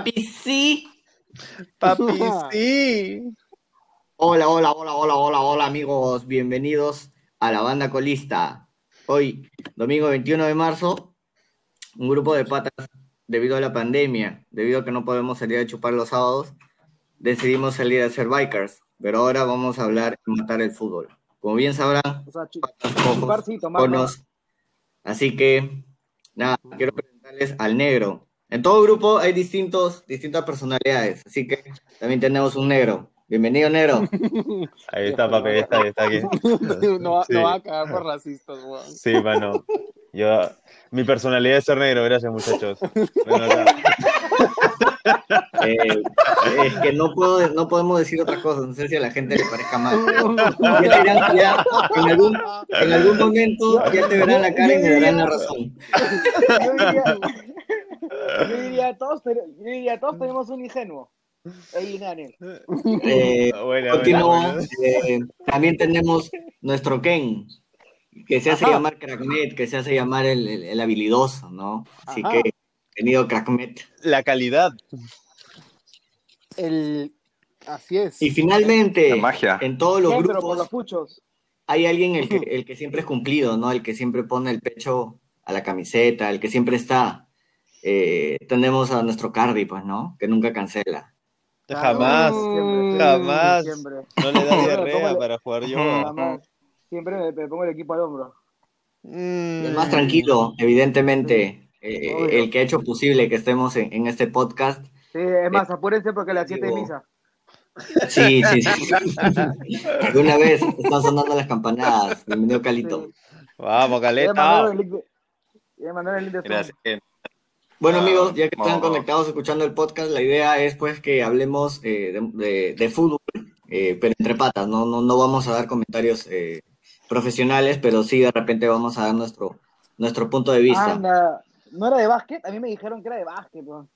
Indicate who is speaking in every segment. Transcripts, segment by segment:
Speaker 1: Papi, sí.
Speaker 2: Papi, sí.
Speaker 1: Hola, hola, hola, hola, hola, hola, amigos. Bienvenidos a la banda colista. Hoy, domingo 21 de marzo, un grupo de patas, debido a la pandemia, debido a que no podemos salir a chupar los sábados, decidimos salir a hacer bikers. Pero ahora vamos a hablar y matar el fútbol. Como bien sabrán,
Speaker 3: O sea, chu-
Speaker 1: patas, cojos,
Speaker 3: chupar sí, tomar no.
Speaker 1: conos. Así que, nada, quiero presentarles al negro. En todo grupo hay distintos, distintas personalidades, así que también tenemos un negro. Bienvenido, negro.
Speaker 2: Ahí está, papi, ahí está, ahí está aquí.
Speaker 3: no, va-
Speaker 2: Sí.
Speaker 3: no va a cagar por racistas, weón.
Speaker 2: Sí, mano. Yo, mi personalidad es ser negro, gracias, muchachos. Acá.
Speaker 1: Eh, es que no, puedo, no podemos decir otra cosa, no sé si a la gente le parezca mal. pero Ya, te dirán- ya en, algún, en algún momento ya te verán la cara y me darán la razón.
Speaker 3: Yo diría, yo diría, todos, yo diría, todos tenemos un ingenuo. El Inanel.
Speaker 1: Eh,
Speaker 2: buena.
Speaker 1: eh, también tenemos nuestro Ken, que se hace
Speaker 3: Ajá.
Speaker 1: llamar Crackmet, que se hace llamar el, el- el habilidoso, ¿no? Así
Speaker 3: Ajá.
Speaker 1: que, bienvenido Crackmet.
Speaker 2: La calidad.
Speaker 3: El... Así es.
Speaker 1: Y finalmente,
Speaker 4: La magia.
Speaker 1: en todos los
Speaker 3: Sí,
Speaker 1: grupos
Speaker 3: los puchos.
Speaker 1: hay alguien el que, el que siempre es cumplido, ¿no? El que siempre pone el pecho a la camiseta, el que siempre está. Eh, tenemos a nuestro Cardi, pues, ¿no? Que nunca cancela.
Speaker 2: Jamás,
Speaker 3: Siempre,
Speaker 2: jamás.
Speaker 3: Siempre.
Speaker 2: No le da
Speaker 3: ¿Cómo
Speaker 2: diarrea para jugar yo.
Speaker 3: Jamás. Siempre me, me pongo el equipo al hombro.
Speaker 2: Mm.
Speaker 1: El más tranquilo, evidentemente, eh, el que ha hecho posible que estemos en, en este podcast.
Speaker 3: Sí, es más, apúrense porque a las 7 de
Speaker 1: Digo,
Speaker 3: misa.
Speaker 1: Sí, sí, sí. De una vez están sonando las campanadas. Bienvenido, Calito.
Speaker 3: Sí.
Speaker 2: Vamos, caleta.
Speaker 4: Gracias.
Speaker 1: Bueno,
Speaker 4: Ah,
Speaker 1: amigos, ya que están conectados escuchando el podcast, la idea es pues que hablemos eh, de, de- de fútbol, eh, pero entre patas, ¿no? No, no vamos a dar comentarios eh, profesionales, pero sí de repente vamos a dar nuestro, nuestro punto de vista.
Speaker 3: Anda, ¿no era de básquet? A mí me dijeron que era de básquet, weón.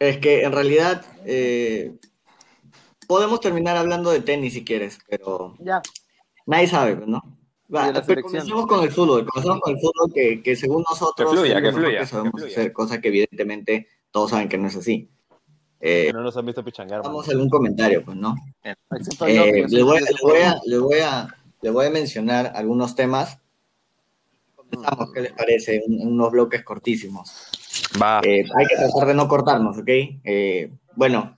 Speaker 1: Es que en realidad eh, podemos terminar hablando de tenis si quieres, pero
Speaker 3: Ya.
Speaker 1: nadie sabe, ¿no? Va,
Speaker 3: de la
Speaker 1: pero
Speaker 3: selección.
Speaker 1: comencemos con el fútbol, comencemos con el fútbol que, que según nosotros
Speaker 4: Que fluya,
Speaker 1: es
Speaker 4: que fluya,
Speaker 1: que
Speaker 4: que
Speaker 1: sabemos
Speaker 4: fluya.
Speaker 1: hacer, cosa que evidentemente todos saben que no es así. Eh,
Speaker 2: Que no nos han visto pichangar.
Speaker 1: Vamos a algún comentario, pues, ¿no? Eh,
Speaker 3: Loki,
Speaker 1: le, voy,
Speaker 3: ese
Speaker 1: le voy a, le, voy a, le voy a mencionar algunos temas. Comenzamos, ¿qué les parece? Un- unos bloques cortísimos.
Speaker 4: Va.
Speaker 1: Eh, hay que tratar de no cortarnos, ¿ok? Eh, bueno,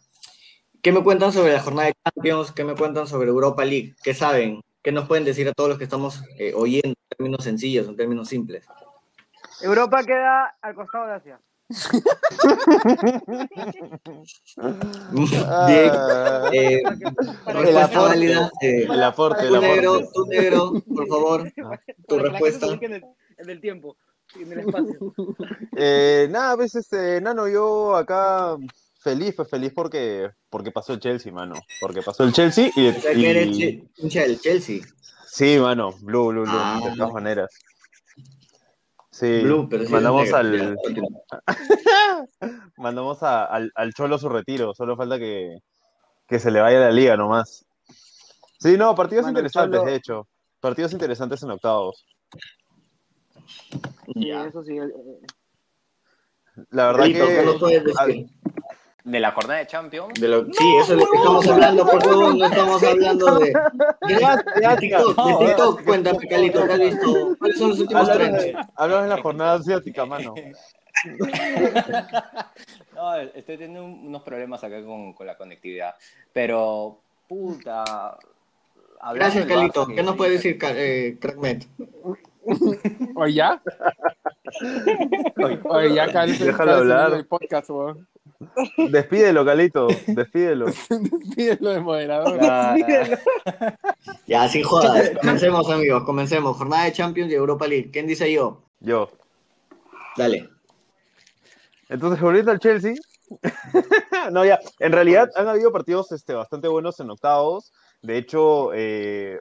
Speaker 1: ¿qué me cuentan sobre la jornada de Champions? ¿Qué me cuentan sobre Europa League? ¿Qué saben? ¿Qué nos pueden decir a todos los que estamos eh, oyendo en términos sencillos, en términos simples?
Speaker 3: Europa queda al costado de Asia.
Speaker 1: Bien.
Speaker 2: Ah,
Speaker 1: Eh,
Speaker 3: Para
Speaker 2: El
Speaker 1: respuesta
Speaker 2: aporte.
Speaker 1: válida. eh,
Speaker 2: el aporte, el
Speaker 1: tú negro,
Speaker 2: aporte.
Speaker 1: tú negro, por favor, tu
Speaker 3: para que la gente
Speaker 1: respuesta.
Speaker 3: en el, en el tiempo, en el espacio.
Speaker 2: Eh, nada, a veces, eh, Nano, yo acá feliz, pues feliz porque, porque pasó el Chelsea, mano. Porque pasó el Chelsea y,
Speaker 1: O sea, que eres del Chelsea.
Speaker 2: sí, mano, blue, blue, blue,
Speaker 1: Ah.
Speaker 2: de todas maneras. Sí,
Speaker 1: Blue, pero sí
Speaker 2: mandamos al, mandamos a- al, al Cholo su retiro, solo falta que, que se le vaya a la liga nomás. Sí, no, partidos
Speaker 3: Mano, el
Speaker 2: interesantes,
Speaker 3: Cholo-
Speaker 2: de hecho. Partidos interesantes en octavos.
Speaker 3: Sí, eso sí. eh, eh.
Speaker 2: La verdad
Speaker 1: Carlito, ¿qué nos puedes
Speaker 2: a-
Speaker 1: decir?
Speaker 4: De la jornada de Champions.
Speaker 1: De lo- sí, eso es lo que estamos hablando, por favor, no estamos hablando de, de, de TikTok, de TikTok, cuéntame, Calito, ¿qué has visto? ¿Cuáles son los últimos
Speaker 2: de, hablamos de la jornada asiática, mano.
Speaker 4: No, estoy teniendo un- unos problemas acá con, con la conectividad. Pero, puta.
Speaker 1: Gracias, Calito. ¿Qué nos puede decir, eh, Crackmet?
Speaker 3: ¿O ya?
Speaker 4: Oye,
Speaker 3: Oye, ya Carlos
Speaker 2: Déjalo hablar.
Speaker 3: el podcast, weón.
Speaker 2: Despídelo, Calito, despídelo.
Speaker 3: Pídelo de moderador.
Speaker 4: Ah,
Speaker 1: Ya, sin jodas. Comencemos, amigos, comencemos. Jornada de Champions y Europa League. ¿Quién dice yo?
Speaker 2: Yo.
Speaker 1: Dale.
Speaker 2: Entonces, volviendo al Chelsea. no, ya. En realidad han habido partidos este, bastante buenos en octavos. De hecho, eh,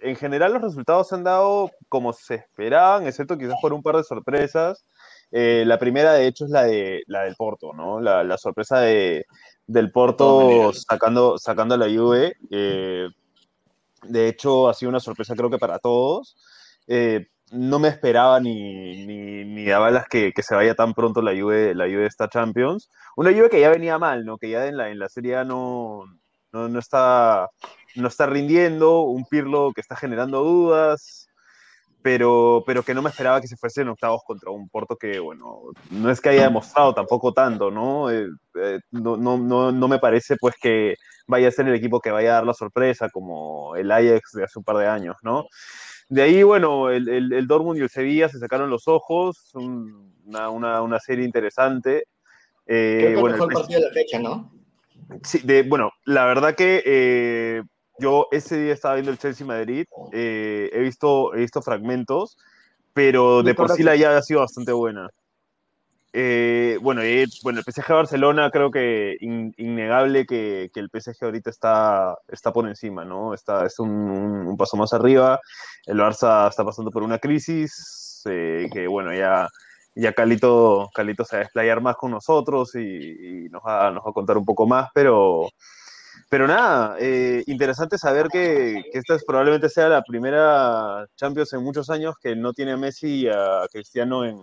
Speaker 2: en general los resultados se han dado como se esperaban, excepto quizás por un par de sorpresas. Eh, la primera, de hecho, es la, de, la del Porto, ¿no? La, la sorpresa de, del Porto sacando, sacando a la Juve. eh, de hecho, ha sido una sorpresa creo que para todos. Eh, no me esperaba ni, ni, ni a balas que, que se vaya tan pronto la Juve, la Juve de esta Champions. Una Juve que ya venía mal, ¿no? Que ya en la, en la Serie A no, no, no está, no está rindiendo, un Pirlo que está generando dudas, pero, pero que no me esperaba que se fuese en octavos contra un Porto que, bueno, no es que haya demostrado tampoco tanto, ¿no? Eh, eh, no, no, no, no me parece pues que vaya a ser el equipo que vaya a dar la sorpresa como el Ajax de hace un par de años, ¿no? De ahí, bueno, el, el, el Dortmund y el Sevilla se sacaron los ojos, un- una, una, una serie interesante. Eh,
Speaker 1: Creo que el
Speaker 2: bueno, el
Speaker 1: mejor partido de la fecha, ¿no?
Speaker 2: Sí, de, bueno, la verdad que eh, yo ese día estaba viendo el Chelsea Madrid, eh, he, visto, he visto fragmentos, pero de por sí la llave ha sido bastante buena. Eh, bueno, y, bueno, el PSG Barcelona creo que in- innegable que, que el PSG ahorita está, está por encima, ¿no? Está, es un, un- un paso más arriba. El Barça está pasando por una crisis eh, que, bueno, ya, ya Calito, Calito se va a desplayar más con nosotros y, y nos, va, nos va a contar un poco más, pero, pero nada, eh, interesante saber que, que esta es, probablemente sea la primera Champions en muchos años que no tiene a Messi y a Cristiano en,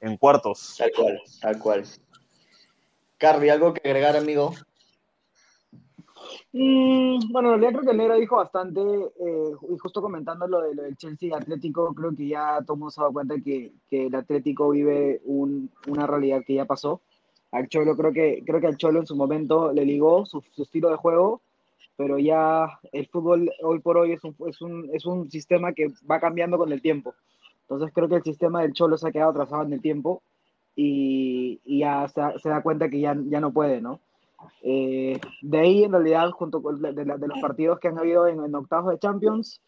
Speaker 2: en cuartos.
Speaker 1: Tal cual, tal cual. Carly, ¿algo que agregar, amigo?
Speaker 3: Mm, bueno, en realidad creo que el negro dijo bastante, eh, y justo comentando lo, de, lo del Chelsea Atlético, creo que ya todo el mundo se ha dado cuenta que, que el Atlético vive un- una realidad que ya pasó. Al Cholo creo que, creo que al Cholo en su momento le ligó su, su estilo de juego, pero ya el fútbol hoy por hoy es un, es un, es un sistema que va cambiando con el tiempo. Entonces creo que el sistema del Cholo se ha quedado atrasado en el tiempo y, y ya se, se da cuenta que ya, ya no puede, ¿no? Eh, de ahí, en realidad, junto con de, de de los partidos que han habido en, en octavos de Champions,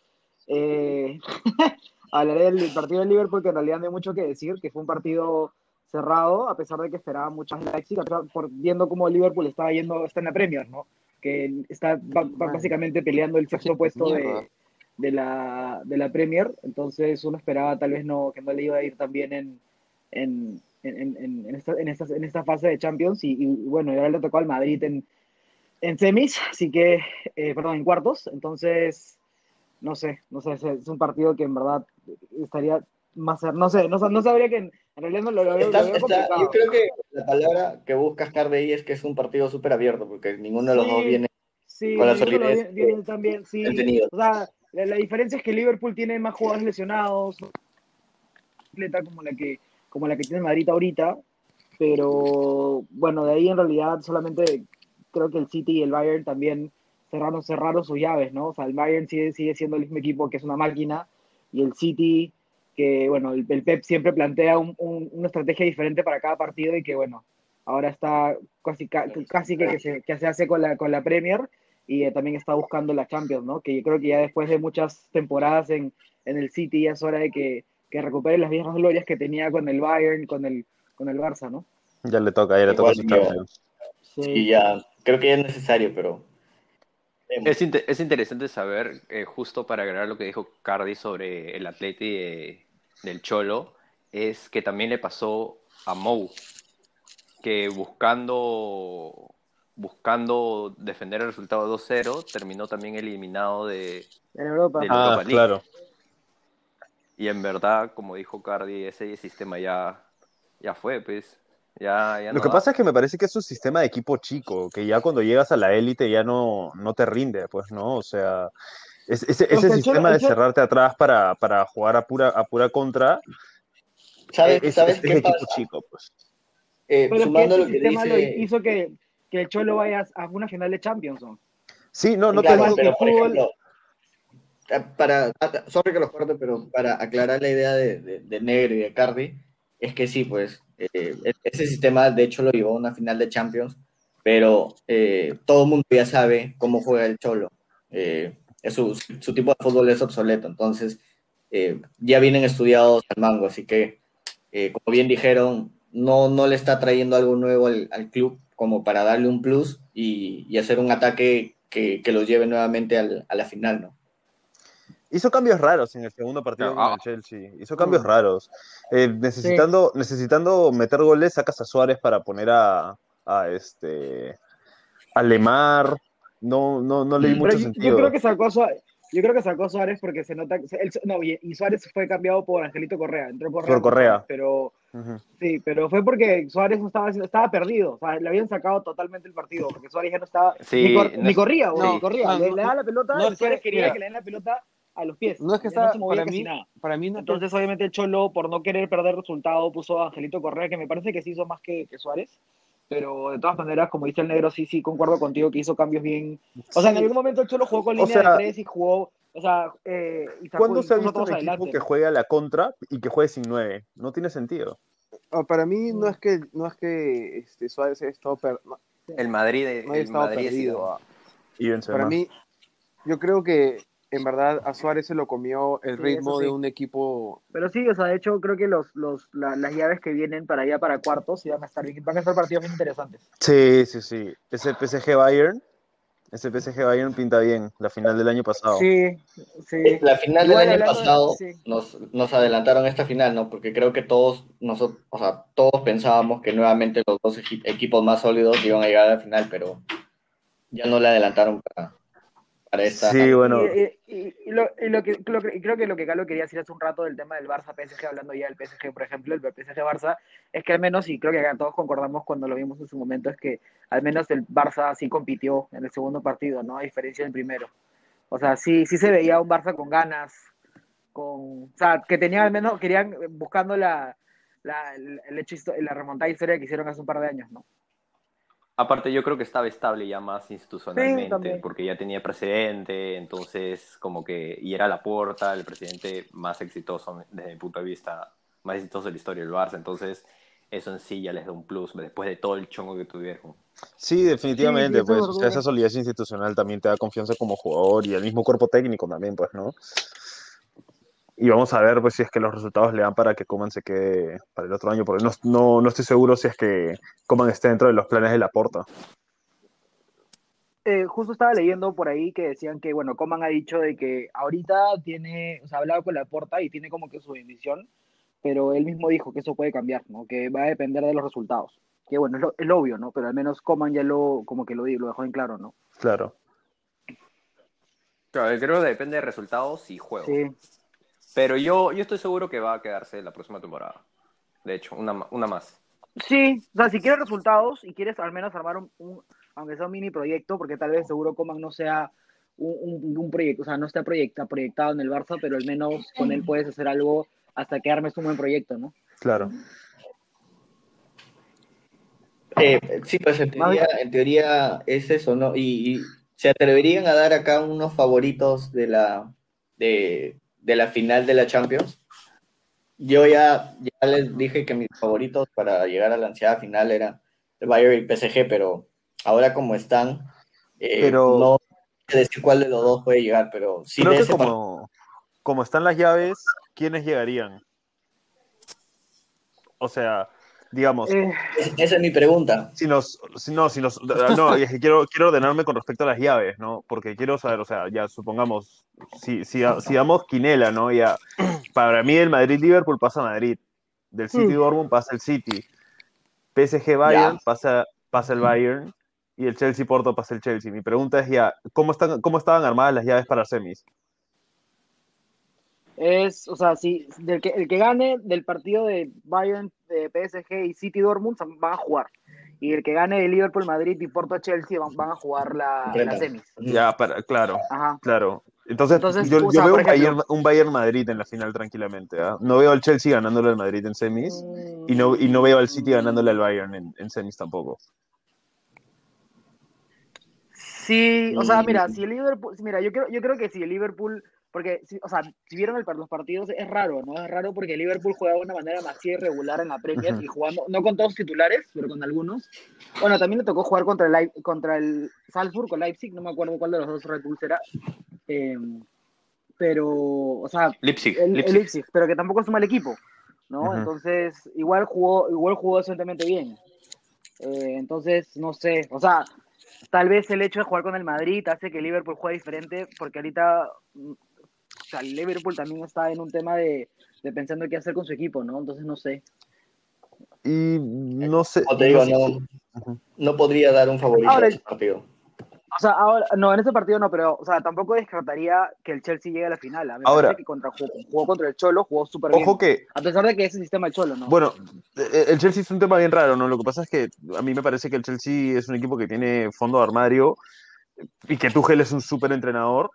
Speaker 3: eh, hablaré del partido del Liverpool, que en realidad no hay mucho que decir, que fue un partido cerrado, a pesar de que esperaba mucho más Leipzig, por, viendo cómo Liverpool estaba yendo, está en la Premier, ¿no? Que está ba- ba- básicamente peleando el sexto puesto de, de la, de la Premier, entonces uno esperaba tal vez no, que no le iba a ir tan bien en, en, en, en, en esta, en, esta, en esta fase de Champions. Y, y bueno, y ahora le tocó al Madrid en, en semis, así que, eh, perdón, en cuartos, entonces, no sé, no sé, es un partido que en verdad estaría más, no sé, no, no sabría que en, en realidad no lo, lo, veo-
Speaker 1: Está-
Speaker 3: lo veo
Speaker 1: está-
Speaker 3: complicado.
Speaker 1: yo creo que la palabra que buscas, ahí es que es un partido súper abierto, porque ninguno de los
Speaker 3: Sí.
Speaker 1: dos viene
Speaker 3: Sí,
Speaker 1: con la solidez
Speaker 3: viene- también, sí. O sea, la, la diferencia es que Liverpool tiene más jugadores lesionados, como la que como la que tiene Madrid ahorita, pero bueno, de ahí en realidad solamente creo que el City y el Bayern también cerraron, cerraron sus llaves, ¿no? O sea, el Bayern sigue, sigue siendo el mismo equipo que es una máquina y el City que, bueno, el, el Pep siempre plantea un- un- una estrategia diferente para cada partido y que, bueno, ahora está casi, ca- casi que, que, se, que se hace con la, con la Premier y eh, también está buscando la Champions, ¿no? Que yo creo que ya después de muchas temporadas en, en el City ya es hora de que, que recupere las viejas glorias que tenía con el Bayern, con el, con el Barça, ¿no?
Speaker 2: Ya le toca, ya le toca su. Champions.
Speaker 1: Y ya, creo que ya es necesario, pero.
Speaker 4: Es, es interesante saber, eh, justo para agregar lo que dijo Cardi sobre el atleti de- del Cholo, es que también le pasó a Mou, que buscando, buscando defender el resultado 2-0, terminó también eliminado de...
Speaker 3: En Europa.
Speaker 4: Del-
Speaker 2: Ah,
Speaker 4: Europa League.
Speaker 2: claro.
Speaker 4: Y en verdad, como dijo Cardi, ese sistema ya, ya fue, pues. Ya, ya
Speaker 2: Lo
Speaker 4: no
Speaker 2: que
Speaker 4: da.
Speaker 2: pasa es que me parece que es un sistema de equipo chico, que ya cuando llegas a la élite ya no, no te rinde, pues, ¿no? O sea, es- ese, ese
Speaker 3: es el
Speaker 2: sistema de cerrarte atrás para, para jugar a pura, a pura contra,
Speaker 1: ¿Sabes,
Speaker 2: es,
Speaker 1: ¿sabes
Speaker 2: es- es
Speaker 1: qué
Speaker 2: equipo
Speaker 1: pasa?
Speaker 2: chico, pues.
Speaker 1: Eh,
Speaker 3: Pero es que
Speaker 1: sumando
Speaker 3: ese
Speaker 1: lo que
Speaker 3: sistema lo
Speaker 1: dice.
Speaker 3: hizo que, que el Cholo vaya a una final de Champions, ¿no?
Speaker 2: Sí, no, no te
Speaker 1: Claro,
Speaker 2: digo
Speaker 1: pero
Speaker 3: que fútbol-
Speaker 1: ejemplo, eh, para, sorry que los corte, pero para aclarar la idea de, de, de Negro y de Cardi, es que sí, pues, eh, ese sistema de hecho lo llevó a una final de Champions, pero eh, todo el mundo ya sabe cómo juega el Cholo. Eh, su, tipo de fútbol es obsoleto, entonces eh, ya vienen estudiados al mango, así que, como bien dijeron, no, no le está trayendo algo nuevo al, club como para darle un plus y, hacer un ataque que, los lleve nuevamente a la final, ¿no?
Speaker 2: Hizo cambios raros en el segundo partido
Speaker 4: Claro,
Speaker 2: con el
Speaker 4: ah.
Speaker 2: Chelsea. Hizo cambios raros. Eh, necesitando, necesitando meter goles, sacas a Suárez para poner a, a este a Lemar. No, no, no le di mucho
Speaker 3: yo,
Speaker 2: sentido.
Speaker 3: yo creo que sacó a Suárez, Yo creo que sacó Suárez porque se nota. él- no, y, Suárez fue cambiado por Angelito Correa. Entró Correa.
Speaker 2: Por Correa.
Speaker 3: Pero sí, pero fue porque Suárez no estaba, haciendo- estaba perdido. O sea, le habían sacado totalmente el partido. Porque Suárez ya no estaba.
Speaker 4: Sí,
Speaker 3: ni, cor-
Speaker 4: no
Speaker 3: ni
Speaker 4: es-
Speaker 3: corría, güey,
Speaker 4: no,
Speaker 3: ni corría.
Speaker 5: no,
Speaker 3: le, le daba la pelota Suárez
Speaker 5: que,
Speaker 3: quería
Speaker 5: mira,
Speaker 3: que le den la pelota a los pies.
Speaker 5: No es que
Speaker 3: Ya
Speaker 5: estaba,
Speaker 3: se movía
Speaker 5: para
Speaker 3: casi
Speaker 5: mí,
Speaker 3: nada.
Speaker 5: para mí no
Speaker 3: Entonces, obviamente, el Cholo, por no querer perder resultado, puso a Angelito Correa, que me parece que sí hizo más que, que Suárez. Pero de todas maneras, como dice el negro, sí, sí, concuerdo contigo que hizo cambios bien. O sea, en
Speaker 2: Sí.
Speaker 3: algún momento el Cholo jugó con
Speaker 2: O
Speaker 3: línea
Speaker 2: sea,
Speaker 3: de tres y jugó. O sea, eh, y sacó-
Speaker 2: ¿Cuándo se ha visto un equipo
Speaker 3: adelante.
Speaker 2: que juegue a la contra y que juegue sin nueve? No tiene sentido.
Speaker 5: ah, para mí no es que no es que este, Suárez haya estado per- no,
Speaker 4: El Madrid,
Speaker 5: no
Speaker 4: el
Speaker 5: estado
Speaker 4: Madrid ha
Speaker 5: perdido.
Speaker 4: sido-
Speaker 5: ah.
Speaker 2: Y Benzema.
Speaker 5: Para mí, yo creo que en verdad a Suárez se lo comió el
Speaker 3: Sí,
Speaker 5: ritmo
Speaker 3: sí.
Speaker 5: de un equipo.
Speaker 3: Pero sí, o sea, de hecho, creo que los, los, la- las llaves que vienen para allá, para cuartos, sí van a estar, van a estar partidos bien interesantes.
Speaker 2: Sí, sí, sí. Ese PSG Bayern, ese PSG Bayern pinta bien. La final del año pasado.
Speaker 3: Sí, sí.
Speaker 1: La final
Speaker 3: Igual
Speaker 1: del año pasado
Speaker 3: sí.
Speaker 1: nos, nos adelantaron esta final, ¿no? Porque creo que todos nosotros, o sea, todos pensábamos que nuevamente los dos equi- equipos más sólidos iban a llegar a la final, pero ya no le adelantaron para, para esta.
Speaker 2: Sí, bueno.
Speaker 3: Y, y- y lo, y lo que, lo que- y creo que lo que Carlos quería decir hace un rato del tema del Barça PSG, hablando ya del PSG, por ejemplo, el PSG Barça, es que al menos, y creo que acá todos concordamos cuando lo vimos en su momento, es que al menos el Barça sí compitió en el segundo partido, ¿no? A diferencia del primero. O sea, sí, sí se veía un Barça con ganas, con, o sea, que tenían al menos, querían, buscando la, la, el hecho, la remontada historia que hicieron hace un par de años, ¿no?
Speaker 4: Aparte, yo creo que estaba estable ya más institucionalmente,
Speaker 3: también.
Speaker 4: porque ya tenía presidente, entonces, como que, y era la puerta, el presidente más exitoso desde mi punto de vista, más exitoso de la historia del Barça, entonces, eso en sí ya les da un plus, después de todo el chongo que tuvieron.
Speaker 2: Sí, definitivamente,
Speaker 3: Sí, sí,
Speaker 2: pues.
Speaker 3: es
Speaker 2: O sea, esa solidez institucional también te da confianza como jugador y el mismo cuerpo técnico también, pues, ¿no? Y vamos a ver, pues, si es que los resultados le dan para que Coman se quede para el otro año, porque no, no, no estoy seguro si es que Coman esté dentro de los planes de la porta.
Speaker 3: eh, justo estaba leyendo por ahí que decían que, bueno, Coman ha dicho de que ahorita tiene, o sea, ha hablado con la porta y tiene como que su bendición, pero él mismo dijo que eso puede cambiar, ¿no? Que va a depender de los resultados. Que bueno, es lo, es lo obvio, ¿no? Pero al menos Coman ya lo, como que lo, lo dejó en claro, ¿no?
Speaker 2: Claro.
Speaker 4: Claro, creo que depende de resultados y juegos.
Speaker 3: Sí.
Speaker 4: Pero yo, yo estoy seguro que va a quedarse la próxima temporada. De hecho, una, ma- una más.
Speaker 3: Sí, o sea, si quieres resultados y quieres al menos armar un, un- aunque sea un mini proyecto, porque tal vez seguro Coman no sea un, un- un proyecto, o sea, no está proyecta, proyectado en el Barça, pero al menos con él puedes hacer algo hasta que armes un buen proyecto, ¿no?
Speaker 2: Claro.
Speaker 1: Eh, sí, pues en teoría, en teoría es eso, ¿no? Y, y se atreverían a dar acá unos favoritos de la, de, de la final de la Champions. Yo ya, ya les dije que mis favoritos para llegar a la ansiada final eran el Bayern y el PSG, pero ahora como están, eh,
Speaker 2: Pero-
Speaker 1: no sé decir cuál de los dos puede llegar, pero sí
Speaker 2: Creo
Speaker 1: de
Speaker 2: que
Speaker 1: ese partido.
Speaker 2: como, como están las llaves, ¿quiénes llegarían? O sea, digamos,
Speaker 3: Eh,
Speaker 1: Es- Esa es mi pregunta.
Speaker 2: si nos, si no, si nos, no, es que quiero, quiero ordenarme con respecto a las llaves, ¿no? Porque quiero saber, o sea, ya supongamos, si, si, si damos quinela, ¿no? Ya, para mí el Madrid-Liverpool pasa a Madrid, del City-Dortmund pasa el City, PSG-Bayern pasa, pasa el Bayern y el Chelsea-Porto pasa el Chelsea. Mi pregunta es ya, ¿cómo, están, ¿cómo estaban armadas las llaves para semis?
Speaker 3: Es, o sea, si del que, el que gane del partido de Bayern, de PSG y City Dortmund van a jugar. Y el que gane de Liverpool, Madrid y Porto Chelsea van, van a jugar la, la semis.
Speaker 2: Ya, para, claro,
Speaker 3: Ajá.
Speaker 2: claro. Entonces,
Speaker 3: Entonces,
Speaker 2: yo,
Speaker 3: o
Speaker 2: yo
Speaker 3: sea,
Speaker 2: veo un Bayern,
Speaker 3: ejemplo-
Speaker 2: un Bayern Madrid en la final tranquilamente. ¿ah? No veo al Chelsea ganándole al Madrid en semis y no, y no veo al City ganándole al Bayern en, en semis tampoco.
Speaker 3: Sí, o sea, mira, si el Liverpool, mira, yo creo, yo creo que si el Liverpool, porque, o sea, si vieron el, los partidos, es raro, ¿no? Es raro porque Liverpool juega de una manera más irregular en la Premier y jugando, no con todos los titulares, pero con algunos. Bueno, también le tocó jugar contra el, contra el Salzburg o Leipzig, no me acuerdo cuál de los dos Red Bulls era. Eh, pero, o sea,
Speaker 4: Leipzig,
Speaker 3: el, el
Speaker 4: Leipzig.
Speaker 3: Pero que tampoco es un mal equipo, ¿no? Entonces, igual jugó, igual jugó decentemente bien. Eh, entonces, no sé, o sea, tal vez el hecho de jugar con el Madrid hace que Liverpool juegue diferente, porque ahorita, sea, el Liverpool también está en un tema de, de pensando qué hacer con su equipo, ¿no? Entonces, no sé.
Speaker 2: Y no sé.
Speaker 1: Como te digo,
Speaker 2: no
Speaker 1: no, no podría dar un favorito
Speaker 3: Ahora,
Speaker 1: a ese partido.
Speaker 3: O sea, ahora, no, en este partido no, pero, o sea, tampoco descartaría que el Chelsea llegue a la final. A mí me
Speaker 2: Ahora-
Speaker 3: parece que contra, jugó, jugó contra el Cholo, jugó súper bien.
Speaker 2: Ojo que,
Speaker 3: A pesar de que ese sistema el Cholo, ¿no?
Speaker 2: bueno, eh, el Chelsea es un tema bien raro, ¿no? Lo que pasa es que a mí me parece que el Chelsea es un equipo que tiene fondo de armario y que Tuchel es un súper entrenador,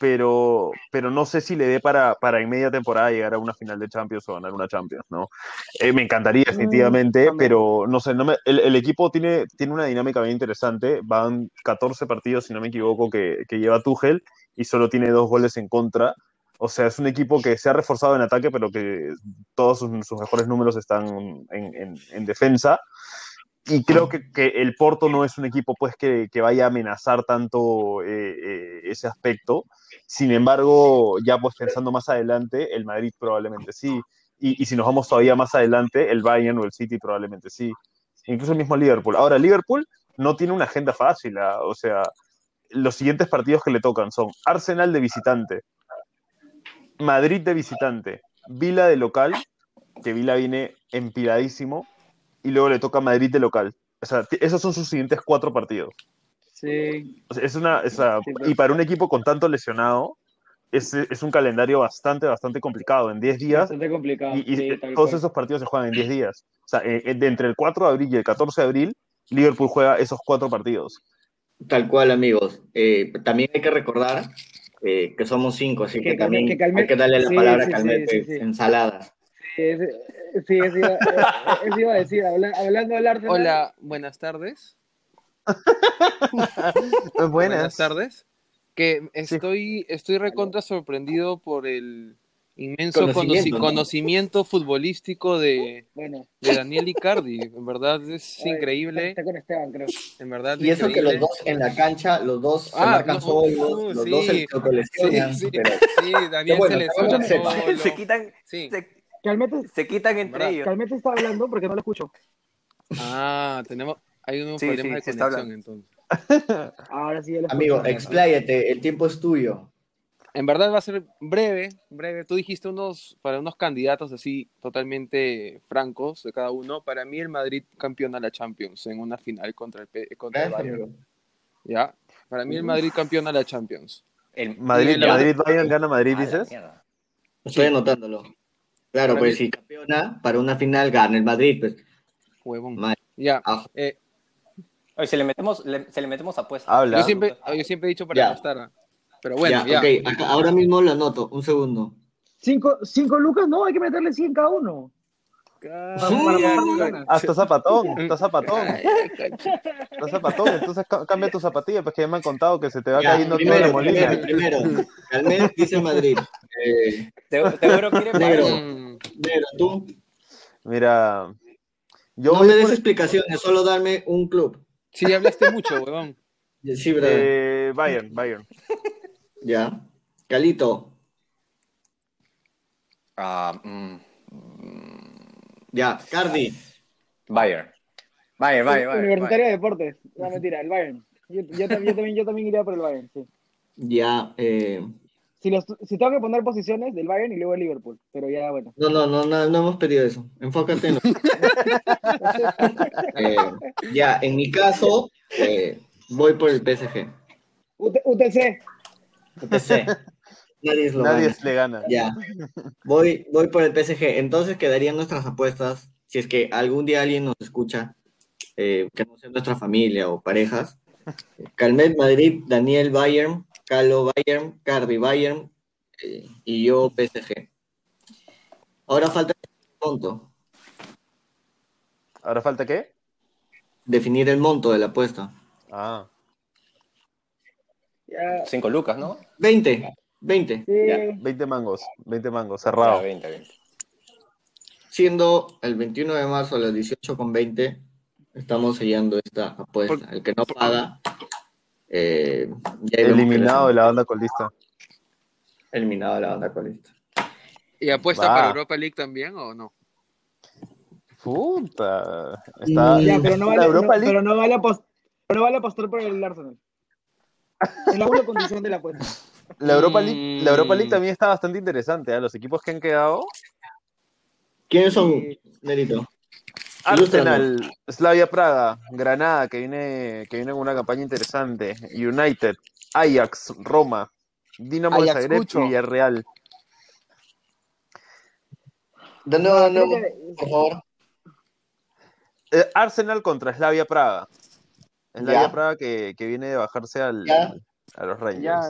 Speaker 2: pero, pero no sé si le dé para, para en media temporada llegar a una final de Champions o ganar una Champions, ¿no? Eh, me encantaría definitivamente,
Speaker 3: también.
Speaker 2: pero no sé, no me- el, el equipo tiene, tiene una dinámica bien interesante, van 14 partidos, si no me equivoco, que, que lleva Tuchel y solo tiene dos goles en contra. O sea, es un equipo que se ha reforzado en ataque, pero que todos sus, sus mejores números están en, en- en defensa. Y creo que, que el Porto no es un equipo pues, que, que vaya a amenazar tanto eh, eh, ese aspecto. Sin embargo, ya pues pensando más adelante, el Madrid probablemente sí. Y, y si nos vamos todavía más adelante, el Bayern o el City probablemente sí. Incluso el mismo Liverpool. Ahora, Liverpool no tiene una agenda fácil. ¿ah? O sea, los siguientes partidos que le tocan son Arsenal de visitante, Madrid de visitante, Vila de local, que Vila viene empiladísimo, y luego le toca Madrid de local. O sea, esos son sus siguientes cuatro partidos.
Speaker 3: Sí.
Speaker 2: O sea, es una,
Speaker 3: pues.
Speaker 2: y para un equipo con tanto lesionado, es, es un calendario bastante, bastante complicado. En 10 días,
Speaker 3: Bastante complicado.
Speaker 2: y, y
Speaker 3: sí,
Speaker 2: todos
Speaker 3: cual.
Speaker 2: esos partidos se juegan en 10 días. O sea, eh, eh, de entre el 4 de abril y el 14 de abril, Liverpool juega esos cuatro partidos.
Speaker 1: Tal cual, amigos. Eh, también hay que recordar eh, que somos cinco, así que,
Speaker 3: Que
Speaker 1: también
Speaker 3: que Calmet-
Speaker 1: hay que darle la
Speaker 3: sí,
Speaker 1: palabra
Speaker 3: sí,
Speaker 1: a
Speaker 3: sí, sí, sí.
Speaker 1: ensaladas.
Speaker 3: Sí, ese- sí, eso iba, eh, eso iba a decir. habla- hablando del Arsenal.
Speaker 6: Hola, buenas tardes. Buenas tardes. Que estoy, estoy recontra sorprendido por el inmenso
Speaker 1: Conocimiento,
Speaker 6: conoci-
Speaker 1: ¿no?
Speaker 6: conocimiento futbolístico de,
Speaker 3: Bueno,
Speaker 6: de Daniel Icardi. En verdad es
Speaker 3: oye,
Speaker 6: increíble.
Speaker 3: Está con Esteban, creo.
Speaker 6: En verdad
Speaker 1: Y eso que los dos en la cancha, los dos se
Speaker 6: Ah,
Speaker 1: marcan
Speaker 6: no,
Speaker 1: solos,
Speaker 6: no,
Speaker 1: los
Speaker 6: sí.
Speaker 1: dos se
Speaker 6: Sí, sí,
Speaker 1: pero
Speaker 6: sí, Daniel
Speaker 1: bueno,
Speaker 6: se le
Speaker 1: está bueno,
Speaker 6: solo.
Speaker 1: sepa.
Speaker 4: Se quitan,
Speaker 6: Sí.
Speaker 4: se,
Speaker 3: Calmete,
Speaker 4: se quitan entre
Speaker 6: ¿Verdad?
Speaker 4: ellos.
Speaker 3: Calmete está hablando porque no lo escucho.
Speaker 6: Ah, tenemos, hay unos
Speaker 4: Sí,
Speaker 6: problemas
Speaker 4: sí,
Speaker 6: de conexión entonces.
Speaker 3: Ahora sí
Speaker 1: amigo, expláyate, el tiempo es tuyo.
Speaker 6: En verdad va a ser breve, breve. Tú dijiste unos, para unos candidatos así totalmente francos de cada uno. Para mí el Madrid campeona la Champions en una final contra el, contra el Bayern. ¿Ya? Para mí el Madrid campeona la Champions.
Speaker 4: El,
Speaker 2: Madrid,
Speaker 6: la-
Speaker 2: Madrid, Bayern gana Madrid, dices.
Speaker 1: Estoy anotándolo. Claro, pues si campeona, para una final gana el Madrid, pues
Speaker 6: Huevón.
Speaker 1: Madre.
Speaker 6: Ya.
Speaker 1: Ah,
Speaker 6: eh,
Speaker 4: Oye, se le metemos, le- se le metemos apuestas.
Speaker 2: Habla.
Speaker 6: yo, siempre, yo siempre he dicho para
Speaker 1: Ya.
Speaker 6: apostar. ¿ah? Pero bueno,
Speaker 1: ya,
Speaker 6: ya.
Speaker 1: ahora mismo lo anoto, un segundo.
Speaker 3: ¿Cinco, cinco lucas? No, hay que meterle 100 cada uno.
Speaker 6: Ah, ya.
Speaker 2: Ah, está zapatón, está zapatón, está zapatón. Entonces ca- cambia tu zapatilla, pues que ya me han contado que se te va
Speaker 1: Ya,
Speaker 2: cayendo toda la
Speaker 1: primero,
Speaker 2: molina.
Speaker 1: primero, primero. Dice Madrid. Eh,
Speaker 4: Te- Seguro quiere
Speaker 1: Negro.
Speaker 6: Mm,
Speaker 1: Negro, tú.
Speaker 2: Mira, yo
Speaker 1: no me des
Speaker 2: por-
Speaker 1: explicaciones, solo darme un club.
Speaker 6: Sí, hablaste mucho, huevón.
Speaker 1: Sí, brother.
Speaker 2: eh, Bayern, Bayern.
Speaker 1: Ya. Calito.
Speaker 4: Ah, mm,
Speaker 1: Ya. Cardi.
Speaker 4: Bayern. Bayern, Bayern, Bayern.
Speaker 3: Universitario de Deportes. No, mentira, el Bayern. Yo, yo, tam- yo también, yo también iría por el Bayern, sí.
Speaker 1: Ya. Eh,
Speaker 3: Si, los, si tengo que poner posiciones, del Bayern y luego el Liverpool. Pero ya, bueno.
Speaker 1: no, no, no, no, no hemos pedido eso. Enfócate en lo- Eh, ya, en mi caso, eh, voy por el PSG.
Speaker 3: UT- UTC.
Speaker 1: Nadie es lo
Speaker 2: Nadie
Speaker 1: gana.
Speaker 2: le gana.
Speaker 1: Ya. Voy, voy por el PSG. Entonces quedarían nuestras apuestas. Si es que algún día alguien nos escucha, eh, que no sea nuestra familia o parejas. Calmet Madrid, Daniel Bayern, Calo Bayern, Cardi Bayern eh, y yo PSG. Ahora falta el monto.
Speaker 2: ¿Ahora falta qué?
Speaker 1: Definir el monto de la apuesta.
Speaker 2: Ah,
Speaker 3: Ya,
Speaker 4: Cinco lucas, ¿no?
Speaker 1: 20. 20.
Speaker 3: sí.
Speaker 1: ya.
Speaker 2: 20 mangos, 20 mangos,
Speaker 4: Ya,
Speaker 2: cerrado.
Speaker 4: 20, 20.
Speaker 1: Siendo el 21 de marzo a las 18 con 20, estamos sellando esta apuesta. El que no paga, eh, ya
Speaker 2: Eliminado de la banda colista.
Speaker 1: eliminado de la banda colista.
Speaker 6: ¿Y apuesta
Speaker 2: Va.
Speaker 6: para Europa League también o no?
Speaker 2: Puta. Está,
Speaker 3: Ya, pero no
Speaker 2: la
Speaker 3: vale,
Speaker 2: Europa
Speaker 3: no-
Speaker 2: League.
Speaker 3: pero no vale, apos- pero no vale apostar por el Arsenal. Es la única condición de la apuesta.
Speaker 2: La Europa League, la Europa League
Speaker 6: Mm.
Speaker 2: también está bastante interesante. ¿eh? Los equipos que han quedado.
Speaker 1: ¿Quiénes son,
Speaker 3: Sí.
Speaker 1: Nerito?
Speaker 2: Arsenal, Slavia Praga, Granada, que viene, que viene con una campaña interesante, United, Ajax, Roma, Dinamo de Zagreb y Villarreal.
Speaker 1: De nuevo, de nuevo, por favor.
Speaker 2: Eh, Arsenal contra Slavia Praga. Slavia
Speaker 1: Ya.
Speaker 2: Praga que, que viene de bajarse al,
Speaker 1: Ya.
Speaker 2: a los Rangers.
Speaker 6: Ya,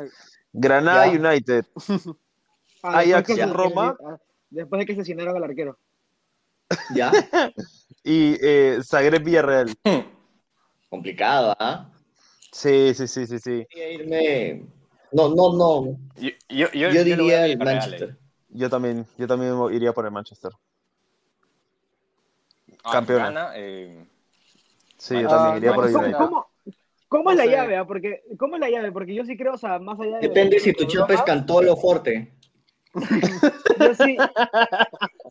Speaker 2: Granada
Speaker 1: Ya.
Speaker 2: United.
Speaker 3: Ah,
Speaker 2: Ajax, Roma.
Speaker 3: ah, Después de que asesinaron al arquero.
Speaker 1: Ya.
Speaker 2: Y eh, Zagreb Villarreal.
Speaker 1: Complicado, ¿ah?
Speaker 2: Sí, sí, sí, sí, sí.
Speaker 1: Irme. No, no, no.
Speaker 4: Yo, yo, yo,
Speaker 1: Yo diría el
Speaker 4: Villarreal,
Speaker 1: Manchester.
Speaker 4: eh.
Speaker 2: Yo también, yo también iría por el Manchester.
Speaker 4: Ah,
Speaker 2: Campeona.
Speaker 4: gana, eh,
Speaker 2: Sí, yo
Speaker 4: Ah,
Speaker 2: también iría por el
Speaker 3: ¿Cómo,
Speaker 2: United.
Speaker 3: cómo, cómo es la llave? ah? Porque, ¿Cómo es la llave? Porque yo sí creo, o sea, más allá de.
Speaker 1: Depende si tu chapa es Cantolo o Forte.
Speaker 3: Yo sí,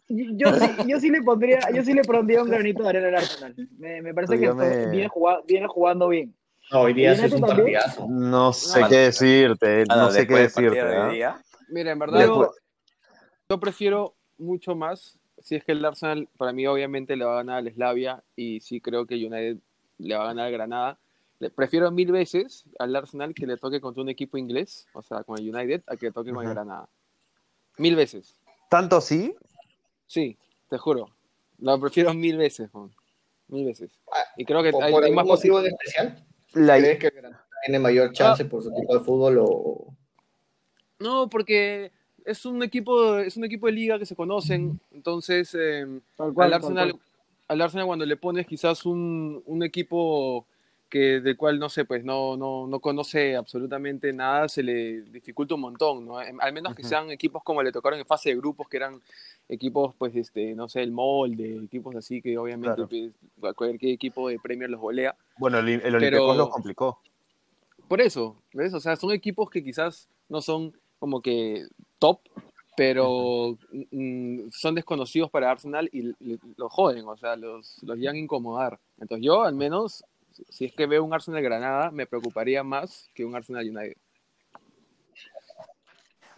Speaker 3: yo, sí, yo sí le pondría, yo sí le pondría un granito de arena al Arsenal. Me, me parece que esto- viene, jugando, viene jugando bien.
Speaker 1: No, hoy día
Speaker 3: ¿Y
Speaker 1: sí es un partidazo.
Speaker 2: No sé qué decirte, no sé qué decirte.
Speaker 6: Mira, en verdad,
Speaker 2: Después-
Speaker 6: yo prefiero mucho más. Si es que el Arsenal, para mí, obviamente le va a ganar al Slavia y sí creo que United le va a ganar al Granada. Le- prefiero mil veces al Arsenal que le toque contra un equipo inglés, o sea, con el United, a que le toque con el. Granada. Mil veces.
Speaker 2: ¿Tanto así?
Speaker 6: Sí, te juro. Lo prefiero mil veces, Juan. Mil veces. Y creo que
Speaker 1: ¿Por,
Speaker 6: hay,
Speaker 1: por
Speaker 6: hay más
Speaker 1: motivo en especial?
Speaker 2: La,
Speaker 1: ¿Crees que el Granada tiene mayor chance por su tipo de fútbol o...?
Speaker 6: No, porque es un equipo, es un equipo de liga que se conocen, entonces eh,
Speaker 3: Tal cual,
Speaker 6: al Arsenal, al Arsenal cuando le pones quizás un, un equipo que del cual no sé, pues no, no, no conoce absolutamente nada, se le dificulta un montón, ¿no? Em, Al menos que sean equipos como le tocaron en fase de grupos, que eran equipos, pues, este, no sé, el molde, equipos así que obviamente
Speaker 2: Claro.
Speaker 6: pues, cualquier equipo de Premier los golea.
Speaker 2: bueno, el, el Olympiacos lo complicó.
Speaker 6: Por eso, ¿ves? O sea, son equipos que quizás no son como que top, pero mm, son desconocidos para Arsenal y los joden, o sea, los, los llegan a incomodar. Entonces yo, al menos, si es que veo un Arsenal Granada, me preocuparía más que un Arsenal United.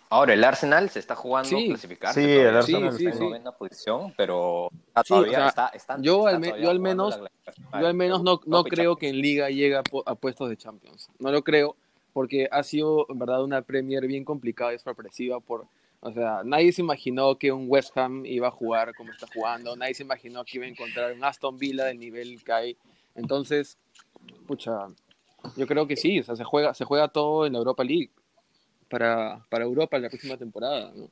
Speaker 4: Ahora, el Arsenal se está jugando
Speaker 6: Sí.
Speaker 4: clasificarse.
Speaker 2: Sí,
Speaker 4: todavía.
Speaker 2: el Arsenal
Speaker 6: Sí, sí,
Speaker 4: está en
Speaker 6: sí.
Speaker 4: novena posición, pero todavía
Speaker 6: o sea,
Speaker 4: está, está-
Speaker 6: yo
Speaker 4: está
Speaker 6: al me-
Speaker 4: todavía
Speaker 6: yo al menos- Yo al menos no, no creo que en Liga llegue a, a puestos de Champions. No lo creo, porque ha sido, en verdad, una Premier bien complicada y sorpresiva. Por, o sea, nadie se imaginó que un West Ham iba a jugar como está jugando. Nadie se imaginó que iba a encontrar un Aston Villa del nivel que hay. Entonces, pucha, yo creo que sí. O sea, se juega, se juega todo en la Europa League para, para Europa en la próxima temporada. ¿no?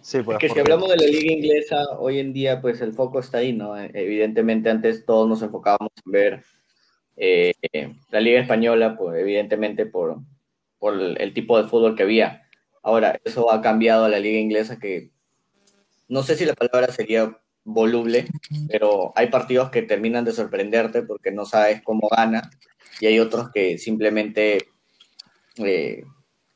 Speaker 2: Sí, pues,
Speaker 1: Es que si hablamos de la liga inglesa, hoy en día pues el foco está ahí, ¿no? Evidentemente antes todos nos enfocábamos en ver eh, la liga española, pues evidentemente por, por el, el tipo de fútbol que había. Ahora, eso ha cambiado a la liga inglesa que no sé si la palabra sería voluble, pero hay partidos que terminan de sorprenderte porque no sabes cómo gana y hay otros que simplemente eh,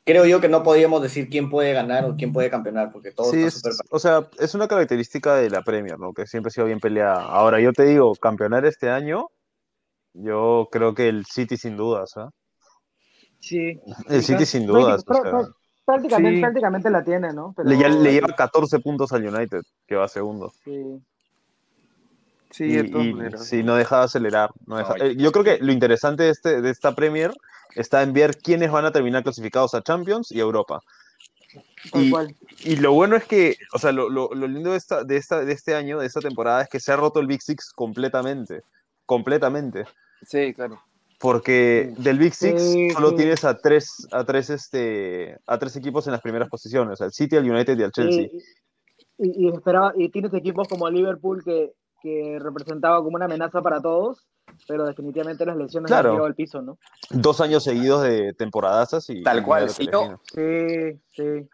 Speaker 1: creo yo que no podríamos decir quién puede ganar o quién puede campeonar porque todo
Speaker 2: Sí,
Speaker 1: está
Speaker 2: es,
Speaker 1: súper
Speaker 2: o sea, es una característica de la Premier, ¿no? Que siempre ha sido bien peleada. Ahora, yo te digo, campeonar este año, yo creo que el City sin dudas, ¿ah?
Speaker 3: Sí.
Speaker 2: El City sin dudas, o
Speaker 3: prá-
Speaker 2: sea,
Speaker 3: prá- prácticamente,
Speaker 2: sí.
Speaker 3: prácticamente la tiene, ¿no? Pero-
Speaker 2: le, ya- le lleva 14 puntos al United, que va segundo.
Speaker 3: Sí.
Speaker 6: Sí,
Speaker 2: y, y sí, no deja de acelerar. no deja-
Speaker 4: No,
Speaker 2: eh, yo creo que lo interesante de, este, de esta Premier está en ver quiénes van a terminar clasificados a Champions y a Europa.
Speaker 3: Tal
Speaker 2: Y-
Speaker 3: cual.
Speaker 2: Y lo bueno es que, o sea, lo, lo- lo lindo de, esta, de, esta, de este año, de esta temporada, es que se ha roto el Big Six completamente. Completamente.
Speaker 6: Sí, claro.
Speaker 2: Porque del Big Six solo tienes a tres, a tres, este, a tres equipos en las primeras posiciones, al City, al United y al Chelsea.
Speaker 3: Y, y, y esperaba, y tienes equipos como Liverpool que, que representaba como una amenaza para todos, pero definitivamente las lesiones
Speaker 2: Claro.
Speaker 3: han tirado al piso, ¿no?
Speaker 2: Dos años seguidos de temporadazas y
Speaker 4: Tal cual, sí.
Speaker 3: Sí, sí.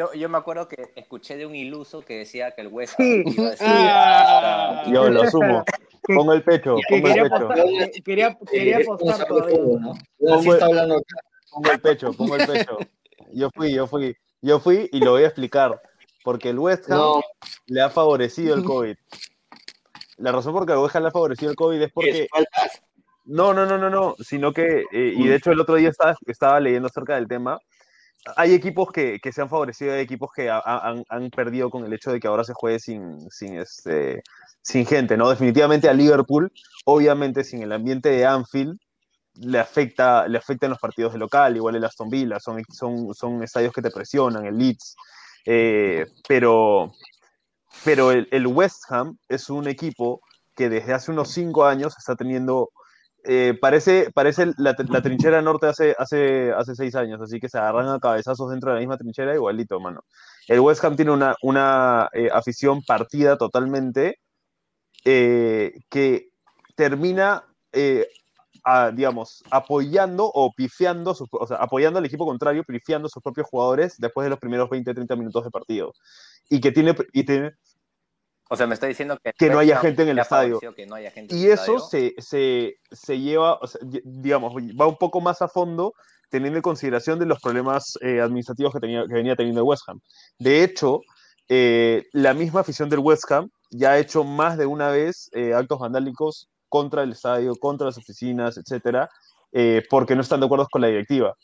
Speaker 4: Yo, yo me acuerdo que escuché de un iluso que decía que el West
Speaker 3: Sí.
Speaker 4: Ham iba a decir
Speaker 6: Ah.
Speaker 4: hasta-
Speaker 2: Yo lo asumo.
Speaker 3: Que-
Speaker 2: Pongo el pecho, pongo el pecho,
Speaker 3: apostar, quería, quería apostar todavía.
Speaker 1: ¿no? Sí
Speaker 2: Pongo-
Speaker 1: está hablando
Speaker 2: pongo el pecho, pongo el pecho. Yo fui, yo fui, yo fui y lo voy a explicar. Porque el West Ham
Speaker 1: No,
Speaker 2: le ha favorecido el COVID. La razón por que al West Ham le ha favorecido el COVID es porque...
Speaker 1: es faltas.
Speaker 2: No, no, no, no, no, sino que, eh, y de hecho el otro día estaba, estaba leyendo acerca del tema, hay equipos que, que se han favorecido, hay equipos que ha- ha- han, han perdido con el hecho de que ahora se juegue sin, sin, este, sin gente, ¿no? Definitivamente a Liverpool, obviamente sin el ambiente de Anfield, le afecta, le afectan los partidos de local, igual el Aston Villa, son, son, son estadios que te presionan, el Leeds, eh, pero, pero el West Ham es un equipo que desde hace unos cinco años está teniendo eh, parece, parece la, la trinchera norte hace, hace, hace seis años, así que se agarran a cabezazos dentro de la misma trinchera, igualito, mano. El West Ham tiene una, una eh, afición partida totalmente eh, que termina, digamos, apoyando o pifiando, sus- o sea, apoyando al equipo contrario, pifiando a sus propios jugadores después de los primeros 20-30 minutos de partido. Y que tiene, y tiene,
Speaker 4: O sea, me está diciendo que,
Speaker 2: Que no haya gente en el estadio.
Speaker 4: favorecido Que no haya gente en
Speaker 2: Y
Speaker 4: el
Speaker 2: eso
Speaker 4: estadio.
Speaker 2: se, se, se lleva, o sea, di- digamos, va un poco más a fondo teniendo en consideración de los problemas eh, administrativos que, tenía, que venía teniendo el West Ham. De hecho, eh, la misma afición del West Ham ya ha hecho más de una vez eh, actos vandálicos contra el estadio, contra las oficinas, etcétera, porque no están de acuerdo con la directiva.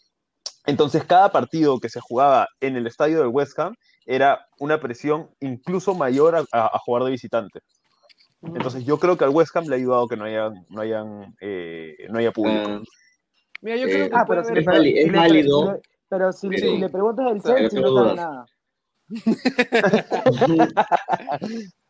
Speaker 2: Entonces, cada partido que se jugaba en el estadio del West Ham era una presión incluso mayor a, a- a jugar de visitante. Entonces yo creo que al West Ham le ha ayudado que no haya, no hayan, eh, no haya público.
Speaker 1: Ah,
Speaker 6: Mira, yo
Speaker 1: Eh,
Speaker 6: creo que
Speaker 3: Ah, pero si
Speaker 1: es válido,
Speaker 3: si pero si, le- preguntas
Speaker 6: sea,
Speaker 3: Chelsea,
Speaker 1: no
Speaker 3: sabe nada.